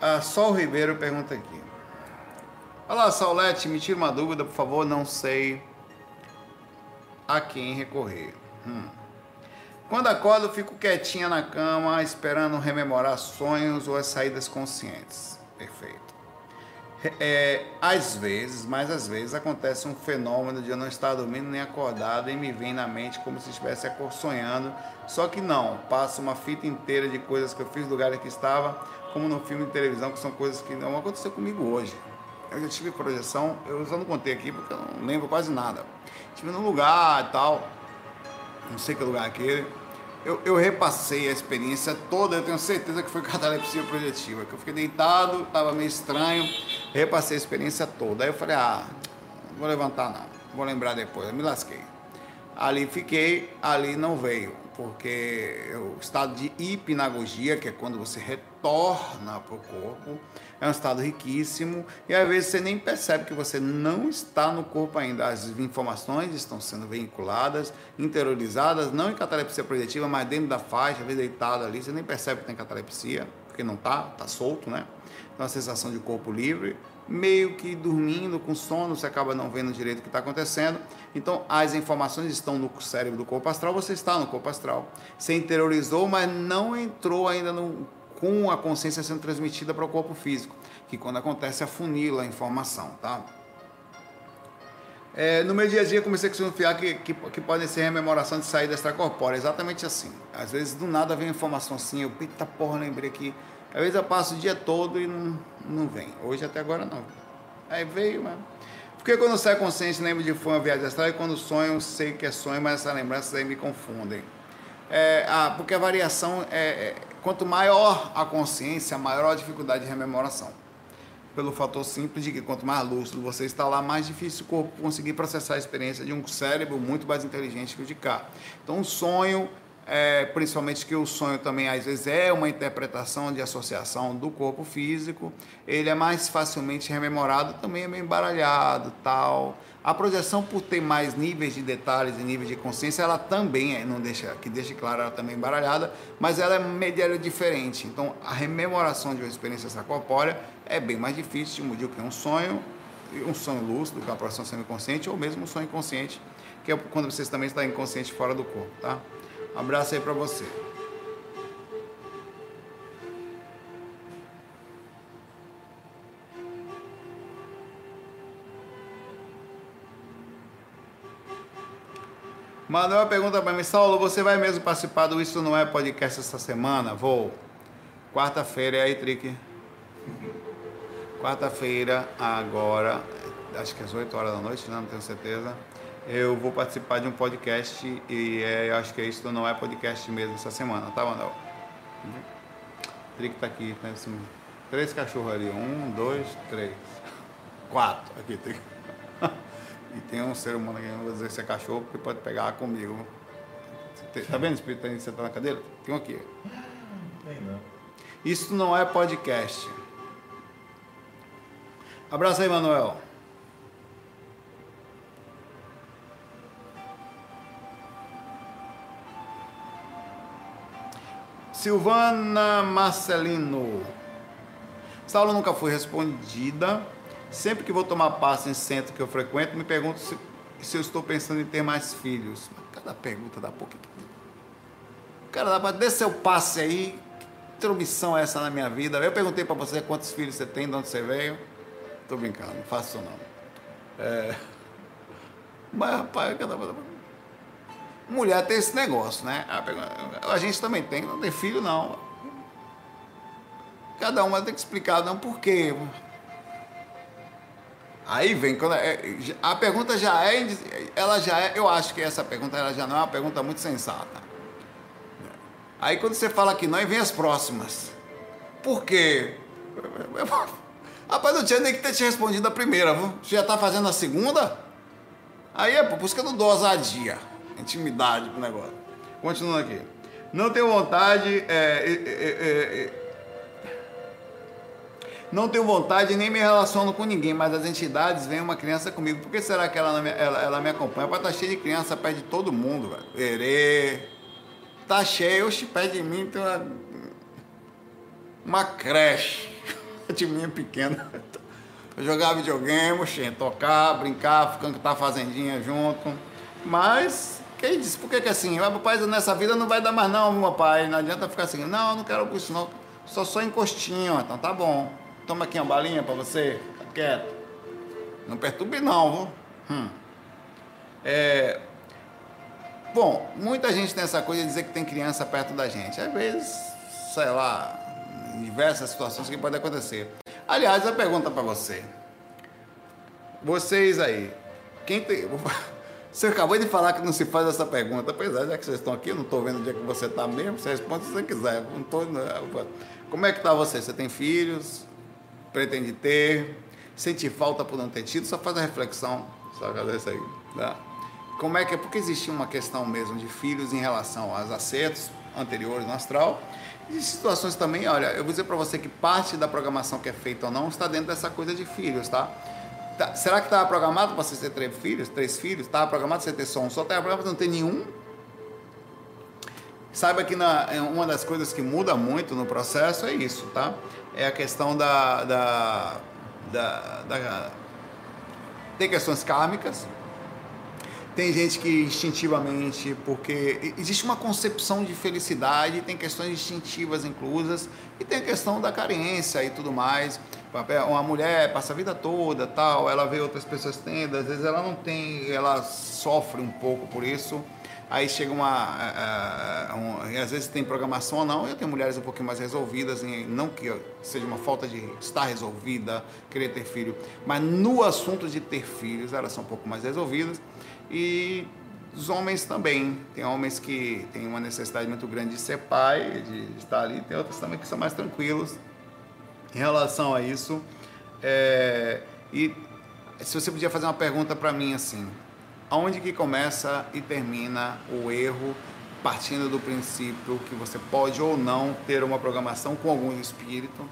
A Sol Ribeiro pergunta aqui. Olá, Saulete, me tira uma dúvida, por favor, não sei a quem recorrer. Hum. Quando acordo, fico quietinha na cama, esperando rememorar sonhos ou as saídas conscientes. Perfeito. É, às vezes, mas às vezes, acontece um fenômeno de eu não estar dormindo nem acordado e me vem na mente como se estivesse sonhando. Só que não, passa uma fita inteira de coisas que eu fiz no lugar que estava, como no filme de televisão, que são coisas que não aconteceu comigo hoje. Eu já tive projeção, eu só não contei aqui porque eu não lembro quase nada. Estive num lugar e tal, não sei que lugar é aquele eu, eu, repassei a experiência toda, eu tenho certeza que foi catalepsia projetiva, que eu fiquei deitado, estava meio estranho, repassei a experiência toda. Aí eu falei, ah, não vou levantar não, vou lembrar depois, eu me lasquei. Ali fiquei, ali não veio. Porque o estado de hipnagogia, que é quando você retorna para o corpo, é um estado riquíssimo e às vezes você nem percebe que você não está no corpo ainda. As informações estão sendo veiculadas, interiorizadas, não em catalepsia projetiva, mas dentro da faixa, às vezes deitado ali, você nem percebe que tem catalepsia, porque não está, está solto, né? Então a sensação de corpo livre, meio que dormindo, com sono, você acaba não vendo direito o que está acontecendo. Então, as informações estão no cérebro do corpo astral, você está no corpo astral. Você interiorizou, mas não entrou ainda no, com a consciência sendo transmitida para o corpo físico, que quando acontece afunila a informação, tá? É, no meu dia a dia comecei a desconfiar que, que, que podem ser rememoração de saída extracorpórea, exatamente assim. Às vezes do nada vem informação assim, eu, eita porra, lembrei que às vezes eu passo o dia todo e não, não vem. Hoje até agora não. Aí veio, mas. Porque quando eu saio consciente, lembro de foi uma viagem astral e quando sonho, sei que é sonho, mas essas lembranças aí me confundem. É, ah, porque a variação é, é, quanto maior a consciência, maior a dificuldade de rememoração. Pelo fator simples de que quanto mais lúcido você está lá, mais difícil o corpo conseguir processar a experiência de um cérebro muito mais inteligente que o de cá. Então, um sonho é, principalmente que o sonho também às vezes é uma interpretação de associação do corpo físico, ele é mais facilmente rememorado, também é meio embaralhado, tal. A projeção por ter mais níveis de detalhes e níveis de consciência, ela também é, não deixa, que deixa claro, ela também é embaralhada, mas ela é mediana diferente. Então, a rememoração de uma experiência extracorpórea é bem mais difícil de que um sonho, um sonho lúcido, que é uma projeção semiconsciente, ou mesmo um sonho inconsciente, que é quando você também está inconsciente fora do corpo, tá? Abraço aí para você. Manuel pergunta para mim, Saulo, você vai mesmo participar do Isso Não É Podcast essa semana? Vou. Quarta-feira, é aí, Trick? Quarta-feira, agora, acho que às 8 horas da noite, não, não tenho certeza eu vou participar de um podcast e é, eu acho que isso não é podcast mesmo essa semana, tá, Manuel? O Trick tá aqui, tá assim, três cachorros ali, um, dois, três, quatro, aqui, Trick. e tem um ser humano aqui, não vou dizer se é cachorro, porque pode pegar comigo. Tá vendo o espírito aí sentado na cadeira? Tem um aqui. Tem não. Isso não é podcast. Abraço aí, Manuel. Silvana Marcelino. Saulo nunca foi respondida. Sempre que vou tomar passo em centro que eu frequento, me pergunto se, se eu estou pensando em ter mais filhos. Cada pergunta dá pouco. Cara, dá dê seu passe aí. Que intromissão é essa na minha vida? Eu perguntei para você quantos filhos você tem, de onde você veio. Tô brincando, não faço não. É... Mas, rapaz, cada mulher tem esse negócio, né? A gente também tem, não tem filho não. Cada uma tem que explicar, não por quê. Aí vem, quando é, a pergunta já é, ela já é, eu acho que essa pergunta ela já não é uma pergunta muito sensata. Aí quando você fala que não, aí vem as próximas. Por quê? Rapaz, não tinha nem que ter te respondido a primeira, viu? Você já está fazendo a segunda? Aí é por isso que eu não dou intimidade pro negócio. Continuando aqui. Não tenho vontade. É, é, é, é, não tenho vontade nem me relaciono com ninguém, mas as entidades vêm uma criança comigo. Por que será que ela, ela, ela me acompanha? Para estar tá cheio de criança perto de todo mundo, velho. Erê. Tá cheio, oxe, perto de mim tem uma, uma creche de minha pequena. jogar videogame, oxe, tocar, brincar, ficando tá fazendinha junto. Mas quem disse? Por que, que assim? Ah, pai, nessa vida não vai dar mais não, meu pai. Não adianta ficar assim. Não, não quero isso não. Só só encostinho, então tá bom. Toma aqui uma balinha pra você. Fica quieto. Não perturbe não, viu? Hum. É... Bom, muita gente tem essa coisa de dizer que tem criança perto da gente. Às vezes, sei lá, em diversas situações que pode acontecer. Aliás, a pergunta para você. Vocês aí, quem tem. Você acabou de falar que não se faz essa pergunta. Pois é, já que vocês estão aqui, não estou vendo o dia que você está mesmo, você responde se você quiser. Não tô, Como é que está você? Você tem filhos? Pretende ter? Sente falta por não ter tido? Só faz a reflexão. Só agradeço aí. Tá? como é que é? Porque existia uma questão mesmo de filhos em relação aos acertos anteriores no astral. E situações também, olha, eu vou dizer para você que parte da programação que é feita ou não está dentro dessa coisa de filhos, tá? Tá será que estava programado para você ter três filhos? Três filhos? Estava programado para você ter só um? Só estava programado para não ter nenhum? Saiba que na, é uma das coisas que muda muito no processo é isso, tá? É a questão da, da, da, da tem questões kármicas, tem gente que instintivamente, porque existe uma concepção de felicidade, tem questões instintivas inclusas, e tem a questão da carência e tudo mais. Uma mulher passa a vida toda, tal, ela vê outras pessoas tendo, às vezes ela não tem, ela sofre um pouco por isso aí chega uma. Uh, um, às vezes tem programação ou não, eu tenho mulheres um pouquinho mais resolvidas, em, não que seja uma falta de estar resolvida, querer ter filho, mas no assunto de ter filhos, elas são um pouco mais resolvidas. E os homens também. Tem homens que têm uma necessidade muito grande de ser pai, de estar ali, tem outros também que são mais tranquilos em relação a isso. É, e se você podia fazer uma pergunta para mim assim, Aonde que começa e termina o erro, partindo do princípio que você pode ou não ter uma programação com algum espírito,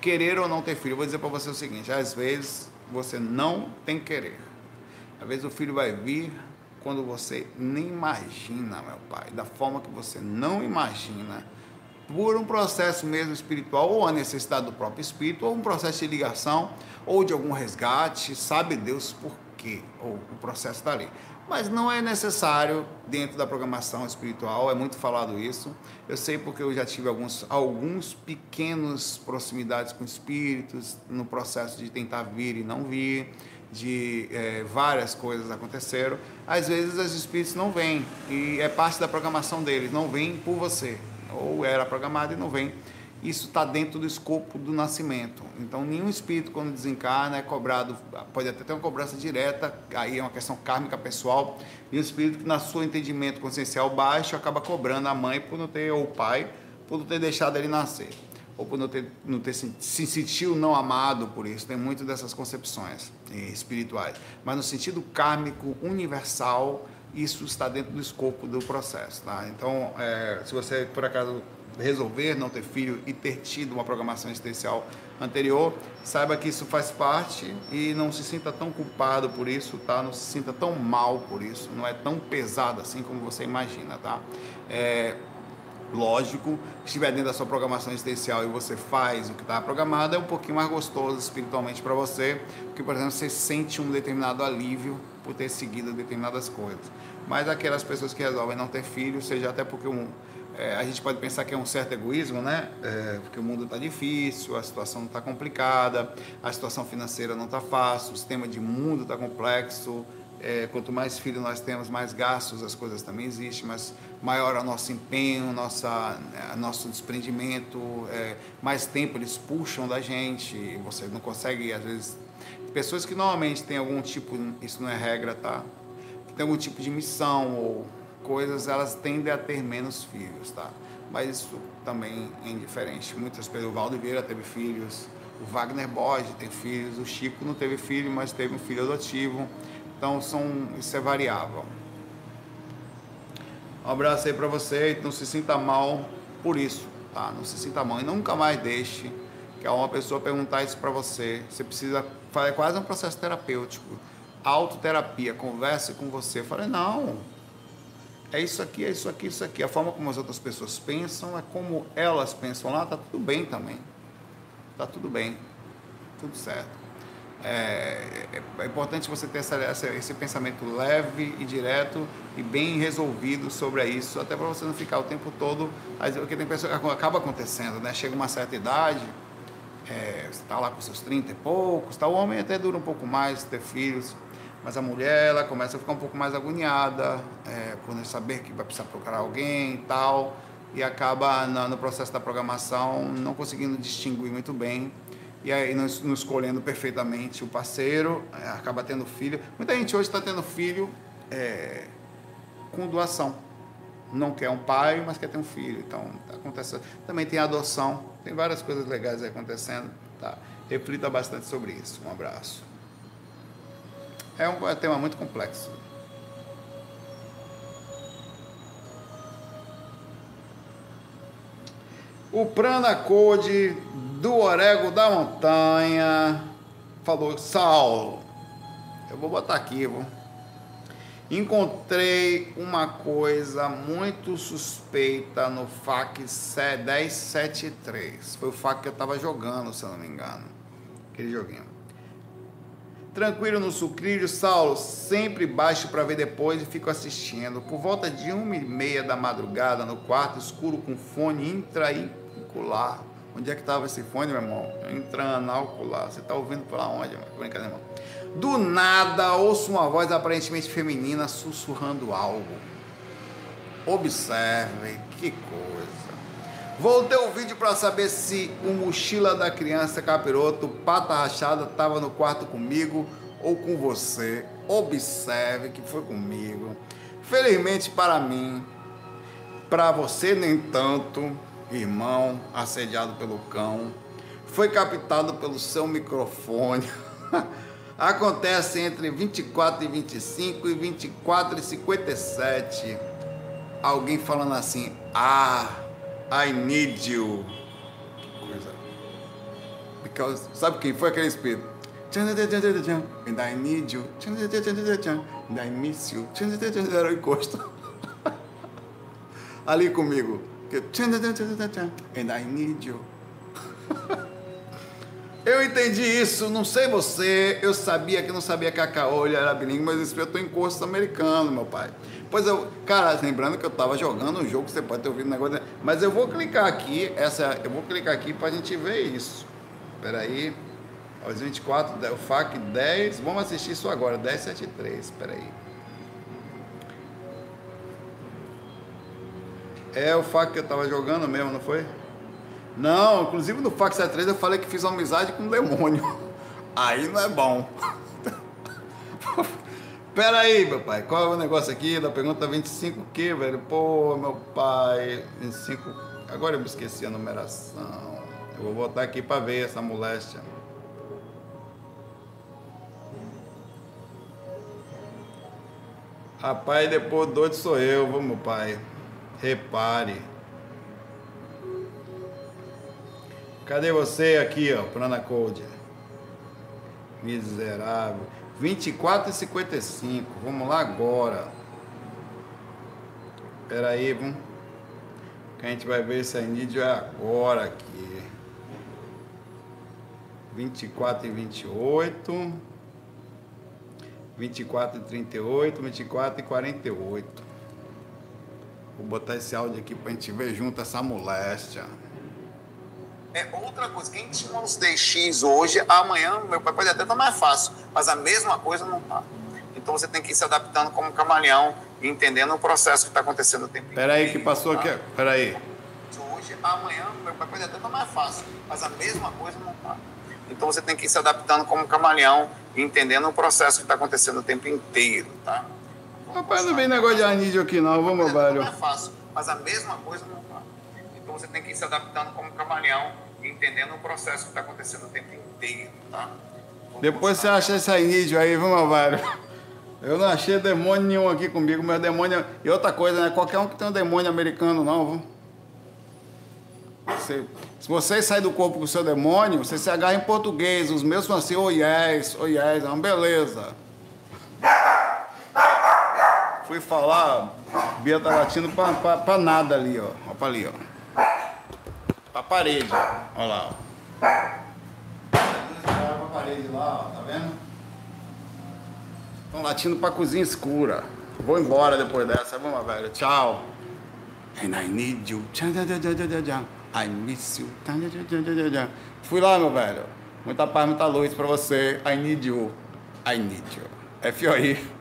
querer ou não ter filho. Eu vou dizer para você o seguinte: às vezes você não tem que querer. Às vezes o filho vai vir quando você nem imagina, meu pai, da forma que você não imagina, por um processo mesmo espiritual, ou a necessidade do próprio espírito, ou um processo de ligação, ou de algum resgate, sabe Deus por quê, ou o processo está ali. Mas não é necessário dentro da programação espiritual, é muito falado isso. Eu sei porque eu já tive alguns, alguns pequenos proximidades com espíritos no processo de tentar vir e não vir, de é, várias coisas aconteceram. Às vezes os espíritos não vêm e é parte da programação deles, não vêm por você. Ou era programado e não vem isso está dentro do escopo do nascimento. Então, nenhum espírito, quando desencarna, é cobrado, pode até ter uma cobrança direta, aí é uma questão kármica pessoal, e o espírito que, na seu entendimento consciencial baixo, acaba cobrando a mãe por não ter, ou o pai, por não ter deixado ele nascer, ou por não ter, não ter se, se sentiu não amado por isso. Tem muito dessas concepções eh, espirituais. Mas no sentido kármico universal, isso está dentro do escopo do processo. Tá? Então, é, se você, por acaso, resolver não ter filho e ter tido uma programação existencial anterior, saiba que isso faz parte e não se sinta tão culpado por isso, tá? Não se sinta tão mal por isso, não é tão pesado assim como você imagina, tá? É, lógico, se estiver dentro da sua programação existencial e você faz o que está programado, é um pouquinho mais gostoso espiritualmente para você, porque, por exemplo, você sente um determinado alívio por ter seguido determinadas coisas. Mas aquelas pessoas que resolvem não ter filho, seja até porque um, é, a gente pode pensar que é um certo egoísmo, né? É, porque o mundo está difícil, a situação está complicada, a situação financeira não está fácil, o sistema de mundo está complexo. É, quanto mais filhos nós temos, mais gastos as coisas também existem, mas maior é o nosso empenho, nossa, é, nosso desprendimento, é, mais tempo eles puxam da gente, você não consegue, às vezes, pessoas que normalmente têm algum tipo, isso não é regra, tá? Que tem algum tipo de missão ou coisas elas tendem a ter menos filhos, tá? Mas isso também é indiferente. Muitas pessoas, o Valdo Vieira teve filhos, o Wagner Borges tem filhos, o Chico não teve filho, mas teve um filho adotivo. Então são, isso é variável. Um abraço aí para você não se sinta mal por isso, tá? Não se sinta mal e nunca mais deixe que uma pessoa perguntar isso para você. Você precisa fazer quase um processo terapêutico, autoterapia, converse com você. Eu falei, não, é isso aqui, é isso aqui, isso aqui. A forma como as outras pessoas pensam é como elas pensam lá, tá tudo bem também. Tá tudo bem, tudo certo. É, é, é importante você ter essa, essa, esse pensamento leve e direto e bem resolvido sobre isso, até para você não ficar o tempo todo. Porque tem pessoas que acaba acontecendo, né? Chega uma certa idade, é, está lá com seus 30 e poucos, tá? o homem até dura um pouco mais, ter filhos mas a mulher, ela começa a ficar um pouco mais agoniada, é, por não saber que vai precisar procurar alguém e tal, e acaba no, processo da programação não conseguindo distinguir muito bem, e aí não, não escolhendo perfeitamente o parceiro, é, acaba tendo filho. Muita gente hoje está tendo filho é, com doação. Não quer um pai, mas quer ter um filho. Então, acontecendo. Também tem adoção, tem várias coisas legais acontecendo. Tá? Reflita bastante sobre isso. Um abraço. É, é um tema muito complexo. O Prana Code do Orego da Montanha falou: Sal, eu vou botar aqui, vou. Encontrei uma coisa muito suspeita no FAC 1073. Foi o FAC que eu estava jogando, se eu não me engano. Aquele joguinho. Tranquilo no sucrilho, Saulo, sempre baixo para ver depois e fico assistindo. Por volta de uma e meia da madrugada, no quarto escuro com fone intraocular. Onde é que estava esse fone, meu irmão? Intraocular. Você está ouvindo pela onde? Brincadeira, irmão. Do nada, ouço uma voz aparentemente feminina sussurrando algo. Observe, que coisa. Voltei o vídeo para saber se o mochila da criança capiroto, pata rachada, estava no quarto comigo ou com você. Observe que foi comigo. Felizmente para mim, para você nem tanto, irmão, assediado pelo cão, foi captado pelo seu microfone. acontece entre 24 e 25 e 24 e 57. Alguém falando assim: Ah, I need you. Que coisa. Because, sabe quem foi aquele espírito? And I need you. And I miss you. Era o encosto. Ali comigo. And I need you. Eu entendi isso, não sei você, eu sabia que não sabia que a caolha era bilíngue, mas eu tô em curso americano, meu pai. Pois eu, cara, lembrando que eu tava jogando um jogo, você pode ter ouvido um negócio, mas eu vou clicar aqui, essa, eu vou clicar aqui pra gente ver isso. Espera aí. Aos 24, o FAC 10, vamos assistir isso agora, 1073, espera aí. É o FAC que eu tava jogando mesmo, não foi? Não, inclusive no Fax 3 eu falei que fiz uma amizade com um demônio. Aí não é bom. Pera aí, meu pai, qual é o negócio aqui da pergunta 25 o que, velho? Pô, meu pai, 25. Agora eu me esqueci a numeração. Eu vou botar aqui para ver essa moléstia. Rapaz, depois doido sou eu, vamos, pai. Repare. Cadê você aqui, ó, Prana Code? Miserável. 24 e 55. Vamos lá agora. Espera aí, vamos. Que a gente vai ver se a Nídio é agora aqui. 24 e 28. 24 e 38. 24 e 48. Vou botar esse áudio aqui pra gente ver junto essa moléstia. É outra coisa. Quem tinha uns DX hoje, amanhã, meu pai pode até estar mais fácil, mas a mesma coisa não está. Então você tem que ir se adaptando como camaleão entendendo o processo que está acontecendo no tempo. Peraí, que passou tá? aqui. Peraí. Hoje, amanhã, meu pai pode até estar mais fácil, mas a mesma coisa não está. Então você tem que ir se adaptando como camaleão entendendo o processo que está acontecendo o tempo inteiro, tá? Rapaz, não vem negócio de anísio aqui não, vamos, velho. Não é fácil, mas a mesma coisa não está. Então você tem que ir se adaptando como camaleão entendendo o processo que está acontecendo o tempo inteiro, tá? Depois você acha esse vídeo aí, viu, velho? Eu não achei demônio nenhum aqui comigo, meu demônio. E outra coisa, né? Qualquer um que tem um demônio americano, não, viu? Se você sair do corpo com o seu demônio, você se agarra em português. Os meus são assim, oh yes, oh yes, é uma beleza. Fui falar, Bia tá latindo pra, pra, pra nada ali, ó. Olha pra ali, ó pra parede. Olha lá. Pra parede lá, ó, tá vendo? Estão latindo pra cozinha escura. Vou embora depois dessa. Vamos, velho. Tchau. And I need you. I miss you. Fui lá, meu velho. Muita paz, muita luz pra você. I need you. I need you. FOI.